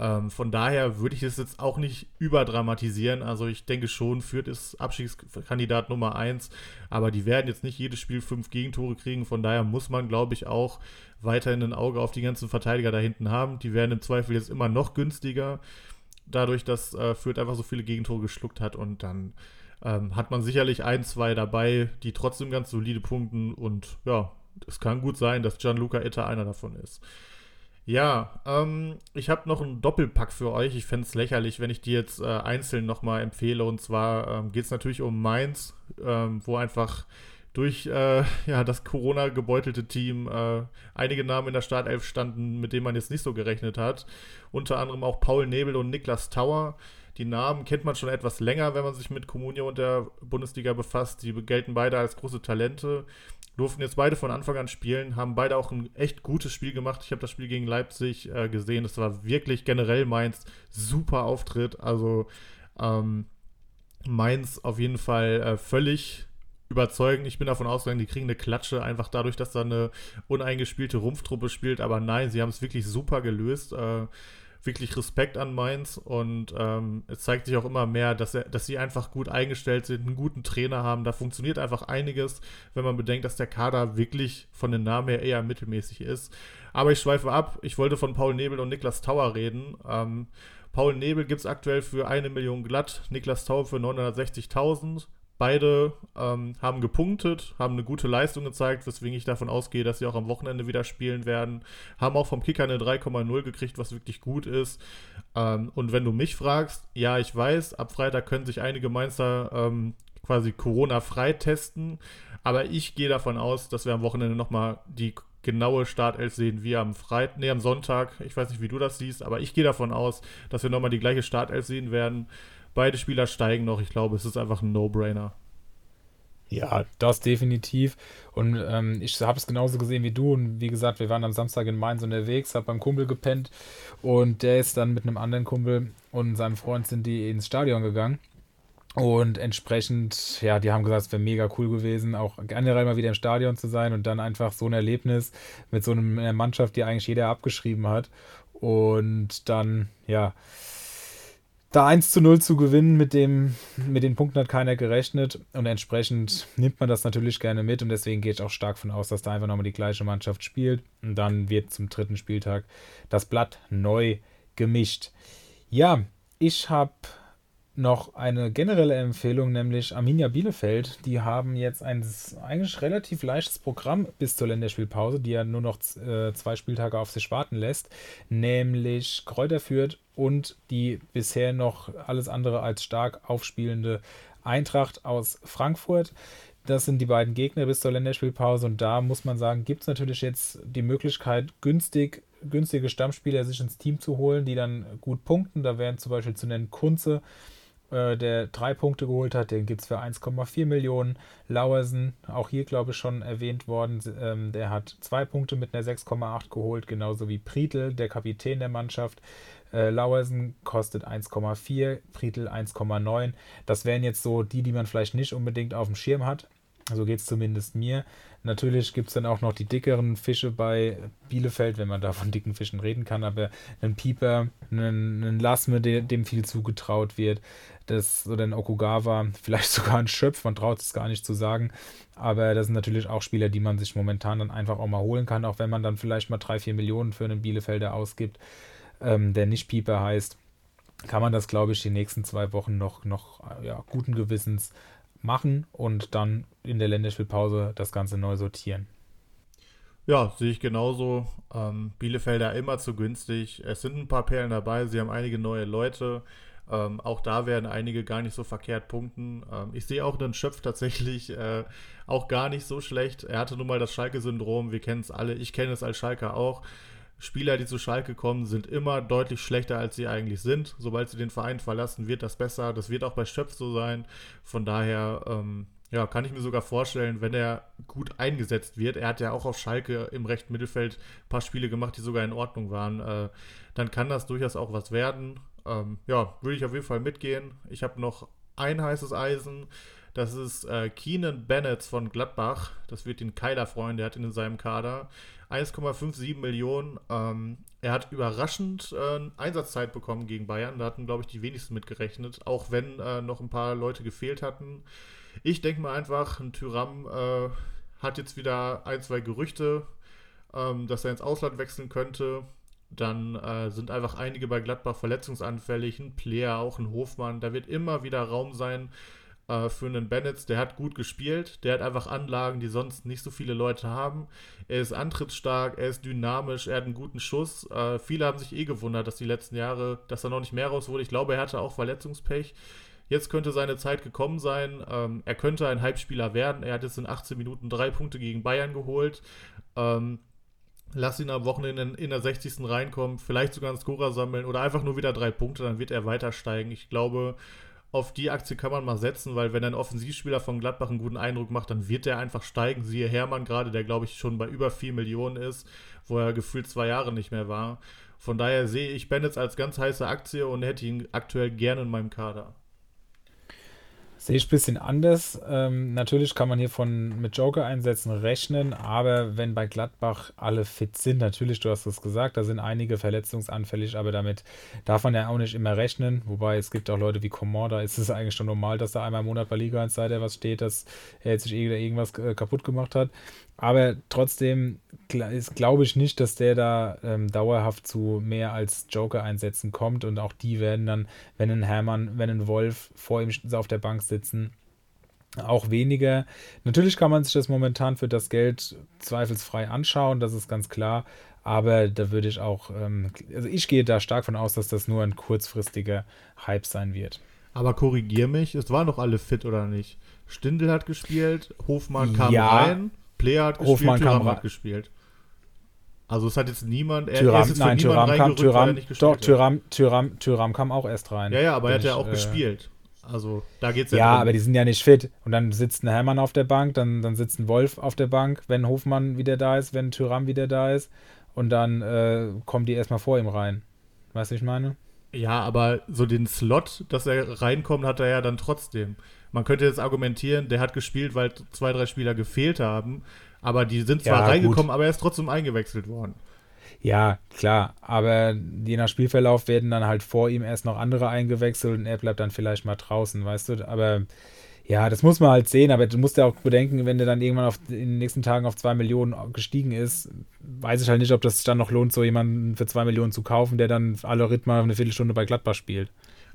Ähm, von daher würde ich es jetzt auch nicht überdramatisieren. Also ich denke schon, Fürth ist Abstiegskandidat Nummer 1, aber die werden jetzt nicht jedes Spiel fünf Gegentore kriegen. Von daher muss man, glaube ich, auch weiterhin ein Auge auf die ganzen Verteidiger da hinten haben. Die werden im Zweifel jetzt immer noch günstiger dadurch, dass äh, Fürth einfach so viele Gegentore geschluckt hat und dann ähm, hat man sicherlich ein, zwei dabei, die trotzdem ganz solide punkten und ja, es kann gut sein, dass Gianluca Itta einer davon ist. Ja, ähm, ich habe noch einen Doppelpack für euch. Ich fände es lächerlich, wenn ich die jetzt äh, einzeln nochmal empfehle. Und zwar ähm, geht es natürlich um Mainz, ähm, wo einfach durch äh, ja, das Corona-gebeutelte Team äh, einige Namen in der Startelf standen, mit denen man jetzt nicht so gerechnet hat. Unter anderem auch Paul Nebel und Niklas Tauer. Die Namen kennt man schon etwas länger, wenn man sich mit Comunio und der Bundesliga befasst. Die gelten beide als große Talente. Durften jetzt beide von Anfang an spielen, haben beide auch ein echt gutes Spiel gemacht. Ich habe das Spiel gegen Leipzig äh, gesehen. Das war wirklich generell Mainz super Auftritt. Also ähm, Mainz auf jeden Fall äh, völlig überzeugend. Ich bin davon ausgegangen, die kriegen eine Klatsche, einfach dadurch, dass da eine uneingespielte Rumpftruppe spielt. Aber nein, sie haben es wirklich super gelöst. Äh, wirklich Respekt an Mainz und ähm, es zeigt sich auch immer mehr, dass, er, dass sie einfach gut eingestellt sind, einen guten Trainer haben. Da funktioniert einfach einiges, wenn man bedenkt, dass der Kader wirklich von den Namen her eher mittelmäßig ist. Aber ich schweife ab. Ich wollte von Paul Nebel und Niklas Tauer reden. Ähm, Paul Nebel gibt es aktuell für eine Million glatt, Niklas Tauer für 960.000. Beide ähm, haben gepunktet, haben eine gute Leistung gezeigt, weswegen ich davon ausgehe, dass sie auch am Wochenende wieder spielen werden. Haben auch vom Kicker eine 3,0 gekriegt, was wirklich gut ist. Ähm, und wenn du mich fragst, ja, ich weiß, ab Freitag können sich einige Mainzer ähm, quasi Corona-frei testen. Aber ich gehe davon aus, dass wir am Wochenende nochmal die genaue Startelf sehen wie am Freitag, nee, am Sonntag. Ich weiß nicht, wie du das siehst, aber ich gehe davon aus, dass wir nochmal die gleiche Startelf sehen werden. Beide Spieler steigen noch. Ich glaube, es ist einfach ein No-Brainer. Ja, das definitiv. Und ähm, ich habe es genauso gesehen wie du. Und wie gesagt, wir waren am Samstag in Mainz unterwegs, habe beim Kumpel gepennt und der ist dann mit einem anderen Kumpel und seinem Freund sind die ins Stadion gegangen. Und entsprechend, ja, die haben gesagt, es wäre mega cool gewesen, auch generell mal wieder im Stadion zu sein und dann einfach so ein Erlebnis mit so einer Mannschaft, die eigentlich jeder abgeschrieben hat. Und dann, ja, da 1 zu 0 zu gewinnen, mit, dem, mit den Punkten hat keiner gerechnet und entsprechend nimmt man das natürlich gerne mit und deswegen gehe ich auch stark von aus, dass da einfach nochmal die gleiche Mannschaft spielt und dann wird zum dritten Spieltag das Blatt neu gemischt. Ja, ich habe noch eine generelle Empfehlung, nämlich Arminia Bielefeld. Die haben jetzt ein eigentlich relativ leichtes Programm bis zur Länderspielpause, die ja nur noch äh, zwei Spieltage auf sich warten lässt, nämlich Kräuter Fürth und die bisher noch alles andere als stark aufspielende Eintracht aus Frankfurt. Das sind die beiden Gegner bis zur Länderspielpause und da muss man sagen, gibt es natürlich jetzt die Möglichkeit, günstig günstige Stammspieler sich ins Team zu holen, die dann gut punkten. Da wären zum Beispiel zu nennen Kunze, äh, der drei Punkte geholt hat. Den gibt es für 1,4 Millionen. Lauersen, auch hier glaube ich schon erwähnt worden, ähm, der hat zwei Punkte mit einer 6,8 geholt, genauso wie Prietl, der Kapitän der Mannschaft. Äh, Lauersen kostet 1,4, Prietl 1,9. Das wären jetzt so die, die man vielleicht nicht unbedingt auf dem Schirm hat. So geht es zumindest mir. Natürlich gibt es dann auch noch die dickeren Fische bei Bielefeld, wenn man da von dicken Fischen reden kann, aber einen Pieper, einen, Lasme, dem viel zugetraut wird, das, oder ein Okugawa, vielleicht sogar ein Schöpf, man traut es gar nicht zu sagen, aber das sind natürlich auch Spieler, die man sich momentan dann einfach auch mal holen kann, auch wenn man dann vielleicht mal 3, 4 Millionen für einen Bielefelder ausgibt, ähm, der nicht Pieper heißt kann man das, glaube ich, die nächsten zwei Wochen noch, noch ja, guten Gewissens machen und dann in der Länderspielpause das Ganze neu sortieren. Ja, sehe ich genauso. Ähm, Bielefelder immer zu günstig. Es sind ein paar Perlen dabei. Sie haben einige neue Leute. Ähm, auch da werden einige gar nicht so verkehrt punkten. Ähm, ich sehe auch den Schöpf tatsächlich äh, auch gar nicht so schlecht. Er hatte nun mal das Schalke-Syndrom. Wir kennen es alle. Ich kenne es als Schalke auch. Spieler, die zu Schalke kommen, sind immer deutlich schlechter, als sie eigentlich sind. Sobald sie den Verein verlassen, wird das besser. Das wird auch bei Schöpf so sein. Von daher, ähm, ja, kann ich mir sogar vorstellen, wenn er gut eingesetzt wird. Er hat ja auch auf Schalke im rechten Mittelfeld ein paar Spiele gemacht, die sogar in Ordnung waren. Äh, dann kann das durchaus auch was werden. Ähm, ja, würde ich auf jeden Fall mitgehen. Ich habe noch ein heißes Eisen. Das ist äh, Keenan Bennett von Gladbach. Das wird den Keiler freuen, der hat ihn in seinem Kader. 1,57 Millionen. Ähm, er hat überraschend äh, Einsatzzeit bekommen gegen Bayern. Da hatten, glaube ich, die wenigsten mitgerechnet, auch wenn äh, noch ein paar Leute gefehlt hatten. Ich denke mal einfach, ein Tyram äh, hat jetzt wieder ein, zwei Gerüchte, ähm, dass er ins Ausland wechseln könnte. Dann äh, sind einfach einige bei Gladbach verletzungsanfällig, ein Player, auch ein Hofmann. Da wird immer wieder Raum sein äh, für einen Bennett, der hat gut gespielt, der hat einfach Anlagen, die sonst nicht so viele Leute haben. Er ist antrittsstark, er ist dynamisch, er hat einen guten Schuss. Äh, viele haben sich eh gewundert, dass die letzten Jahre, dass er noch nicht mehr raus wurde. Ich glaube, er hatte auch Verletzungspech. Jetzt könnte seine Zeit gekommen sein. Ähm, er könnte ein Hype-Spieler werden. Er hat jetzt in 18 Minuten drei Punkte gegen Bayern geholt. Ähm, Lass ihn am Wochenende in, in der 60. reinkommen, vielleicht sogar einen Scorer sammeln oder einfach nur wieder drei Punkte, dann wird er weiter steigen. Ich glaube, auf die Aktie kann man mal setzen, weil wenn ein Offensivspieler von Gladbach einen guten Eindruck macht, dann wird er einfach steigen. Siehe Hermann gerade, der glaube ich schon bei über 4 Millionen ist, wo er gefühlt zwei Jahre nicht mehr war. Von daher sehe ich Bennett als ganz heiße Aktie und hätte ihn aktuell gerne in meinem Kader. Sehe ich ein bisschen anders. Ähm, natürlich kann man hier von mit Joker-Einsätzen rechnen, aber wenn bei Gladbach alle fit sind, natürlich, du hast es gesagt, da sind einige verletzungsanfällig, aber damit darf man ja auch nicht immer rechnen. Wobei es gibt auch Leute wie Coman, da ist es eigentlich schon normal, dass da einmal im Monat bei Liga 1 seit er was steht, dass er jetzt sich irgendwas äh, kaputt gemacht hat. Aber trotzdem glaube ich nicht, dass der da ähm, dauerhaft zu mehr als Joker-Einsätzen kommt und auch die werden dann, wenn ein Hermann, wenn ein Wolf vor ihm auf der Bank sitzen, auch weniger. Natürlich kann man sich das momentan für das Geld zweifelsfrei anschauen, das ist ganz klar. Aber da würde ich auch, ähm, also ich gehe da stark von aus, dass das nur ein kurzfristiger Hype sein wird. Aber korrigier mich, es waren doch alle fit oder nicht? Stindel hat gespielt, Hofmann kam ja, rein. Player hat gespielt, Hofmann Thuram hat gespielt. Also es hat jetzt niemand, er, er ist jetzt nein, Tyram kam, Tyram, doch, Tyram, Tyram, Tyram kam auch erst rein. Ja, ja, aber er hat ja auch äh, gespielt. Also da geht's ja Ja, drum. aber die sind ja nicht fit. Und dann sitzt ein Hermann auf der Bank, dann, dann sitzt ein Wolf auf der Bank, wenn Hofmann wieder da ist, wenn Tyram wieder da ist. Und dann äh, kommen die erstmal vor ihm rein. Weißt du, ich meine? Ja, aber so den Slot, dass er reinkommt, hat er ja dann trotzdem. Man könnte jetzt argumentieren, der hat gespielt, weil zwei, drei Spieler gefehlt haben. Aber die sind zwar ja, reingekommen, gut. aber er ist trotzdem eingewechselt worden. Ja, klar, aber je nach Spielverlauf werden dann halt vor ihm erst noch andere eingewechselt und er bleibt dann vielleicht mal draußen, weißt du? Aber ja, das muss man halt sehen, aber du musst ja auch bedenken, wenn der dann irgendwann auf, in den nächsten Tagen auf zwei Millionen gestiegen ist, weiß ich halt nicht, ob das sich dann noch lohnt, so jemanden für zwei Millionen zu kaufen, der dann alle Rhythmen eine Viertelstunde bei Gladbach spielt.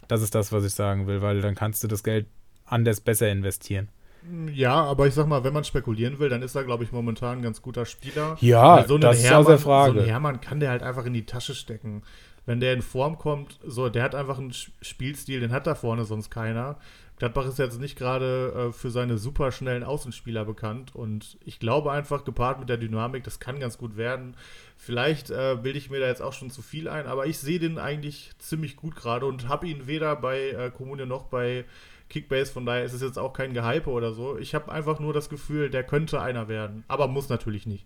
Das ist das, was ich sagen will, weil dann kannst du das Geld anders besser investieren. Ja, aber ich sag mal, wenn man spekulieren will, dann ist er, glaube ich, momentan ein ganz guter Spieler. Ja, so das Hermann, ist außer Frage. So ein Hermann kann der halt einfach in die Tasche stecken. Wenn der in Form kommt, so, der hat einfach einen Spielstil, den hat da vorne sonst keiner. Gladbach ist jetzt nicht gerade äh, für seine superschnellen Außenspieler bekannt und ich glaube einfach, gepaart mit der Dynamik, das kann ganz gut werden. Vielleicht äh, bilde ich mir da jetzt auch schon zu viel ein, aber ich sehe den eigentlich ziemlich gut gerade und habe ihn weder bei äh, Kommune noch bei Kickbase, von daher ist es jetzt auch kein Gehype oder so. Ich habe einfach nur das Gefühl, der könnte einer werden, aber muss natürlich nicht.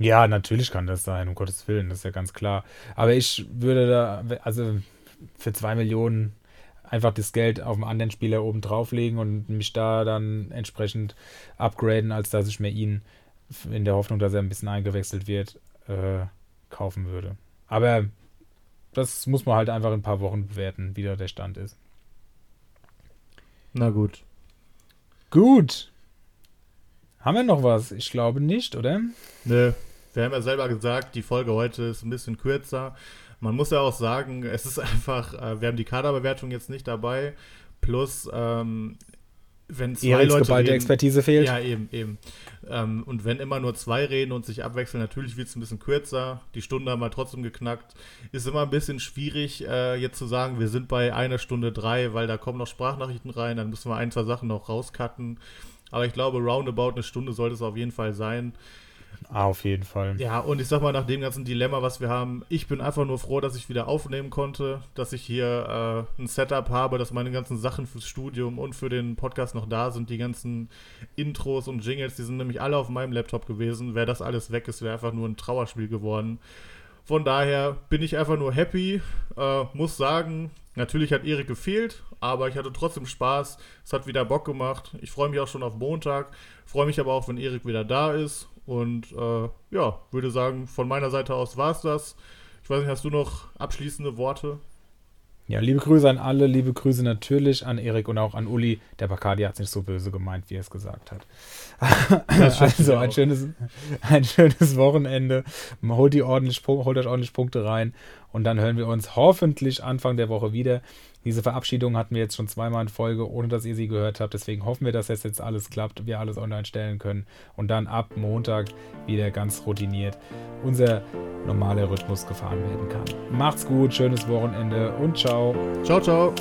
Ja, natürlich kann das sein, um Gottes Willen, das ist ja ganz klar. Aber ich würde da, also für zwei Millionen einfach das Geld auf einen anderen Spieler oben drauflegen und mich da dann entsprechend upgraden, als dass ich mir ihn in der Hoffnung, dass er ein bisschen eingewechselt wird, äh, kaufen würde. Aber das muss man halt einfach in ein paar Wochen bewerten, wie da der Stand ist. Na gut. Gut. Haben wir noch was? Ich glaube nicht, oder? Nö. Wir haben ja selber gesagt, die Folge heute ist ein bisschen kürzer. Man muss ja auch sagen, es ist einfach, äh, wir haben die Kaderbewertung jetzt nicht dabei. Plus, ähm, wenn zwei Eriks Leute geballte reden, Expertise fehlt. Ja, eben, eben. Ähm, und wenn immer nur zwei reden und sich abwechseln, natürlich wird es ein bisschen kürzer. Die Stunde haben wir trotzdem geknackt. Ist immer ein bisschen schwierig, äh, jetzt zu sagen, wir sind bei einer Stunde drei, weil da kommen noch Sprachnachrichten rein, dann müssen wir ein, zwei Sachen noch rauscutten. Aber ich glaube, roundabout eine Stunde sollte es auf jeden Fall sein. Ah, auf jeden Fall. Ja, und ich sag mal, nach dem ganzen Dilemma, was wir haben, ich bin einfach nur froh, dass ich wieder aufnehmen konnte, dass ich hier äh, ein Setup habe, dass meine ganzen Sachen fürs Studium und für den Podcast noch da sind. Die ganzen Intros und Jingles, die sind nämlich alle auf meinem Laptop gewesen. Wäre das alles weg ist, wäre einfach nur ein Trauerspiel geworden. Von daher bin ich einfach nur happy. Äh, muss sagen, natürlich hat Erik gefehlt, aber ich hatte trotzdem Spaß. Es hat wieder Bock gemacht. Ich freue mich auch schon auf Montag. Freue mich aber auch, wenn Erik wieder da ist. Und äh, ja, würde sagen, von meiner Seite aus war es das. Ich weiß nicht, hast du noch abschließende Worte? Ja, liebe Grüße an alle, liebe Grüße natürlich an Erik und auch an Uli. Der Bacardi hat es nicht so böse gemeint, wie er es gesagt hat. also ein schönes, ein schönes Wochenende. Holt, die ordentlich, holt euch ordentlich Punkte rein und dann hören wir uns hoffentlich Anfang der Woche wieder. Diese Verabschiedung hatten wir jetzt schon zweimal in Folge, ohne dass ihr sie gehört habt. Deswegen hoffen wir, dass das jetzt alles klappt, wir alles online stellen können und dann ab Montag wieder ganz routiniert unser normaler Rhythmus gefahren werden kann. Macht's gut, schönes Wochenende und ciao. Ciao, ciao.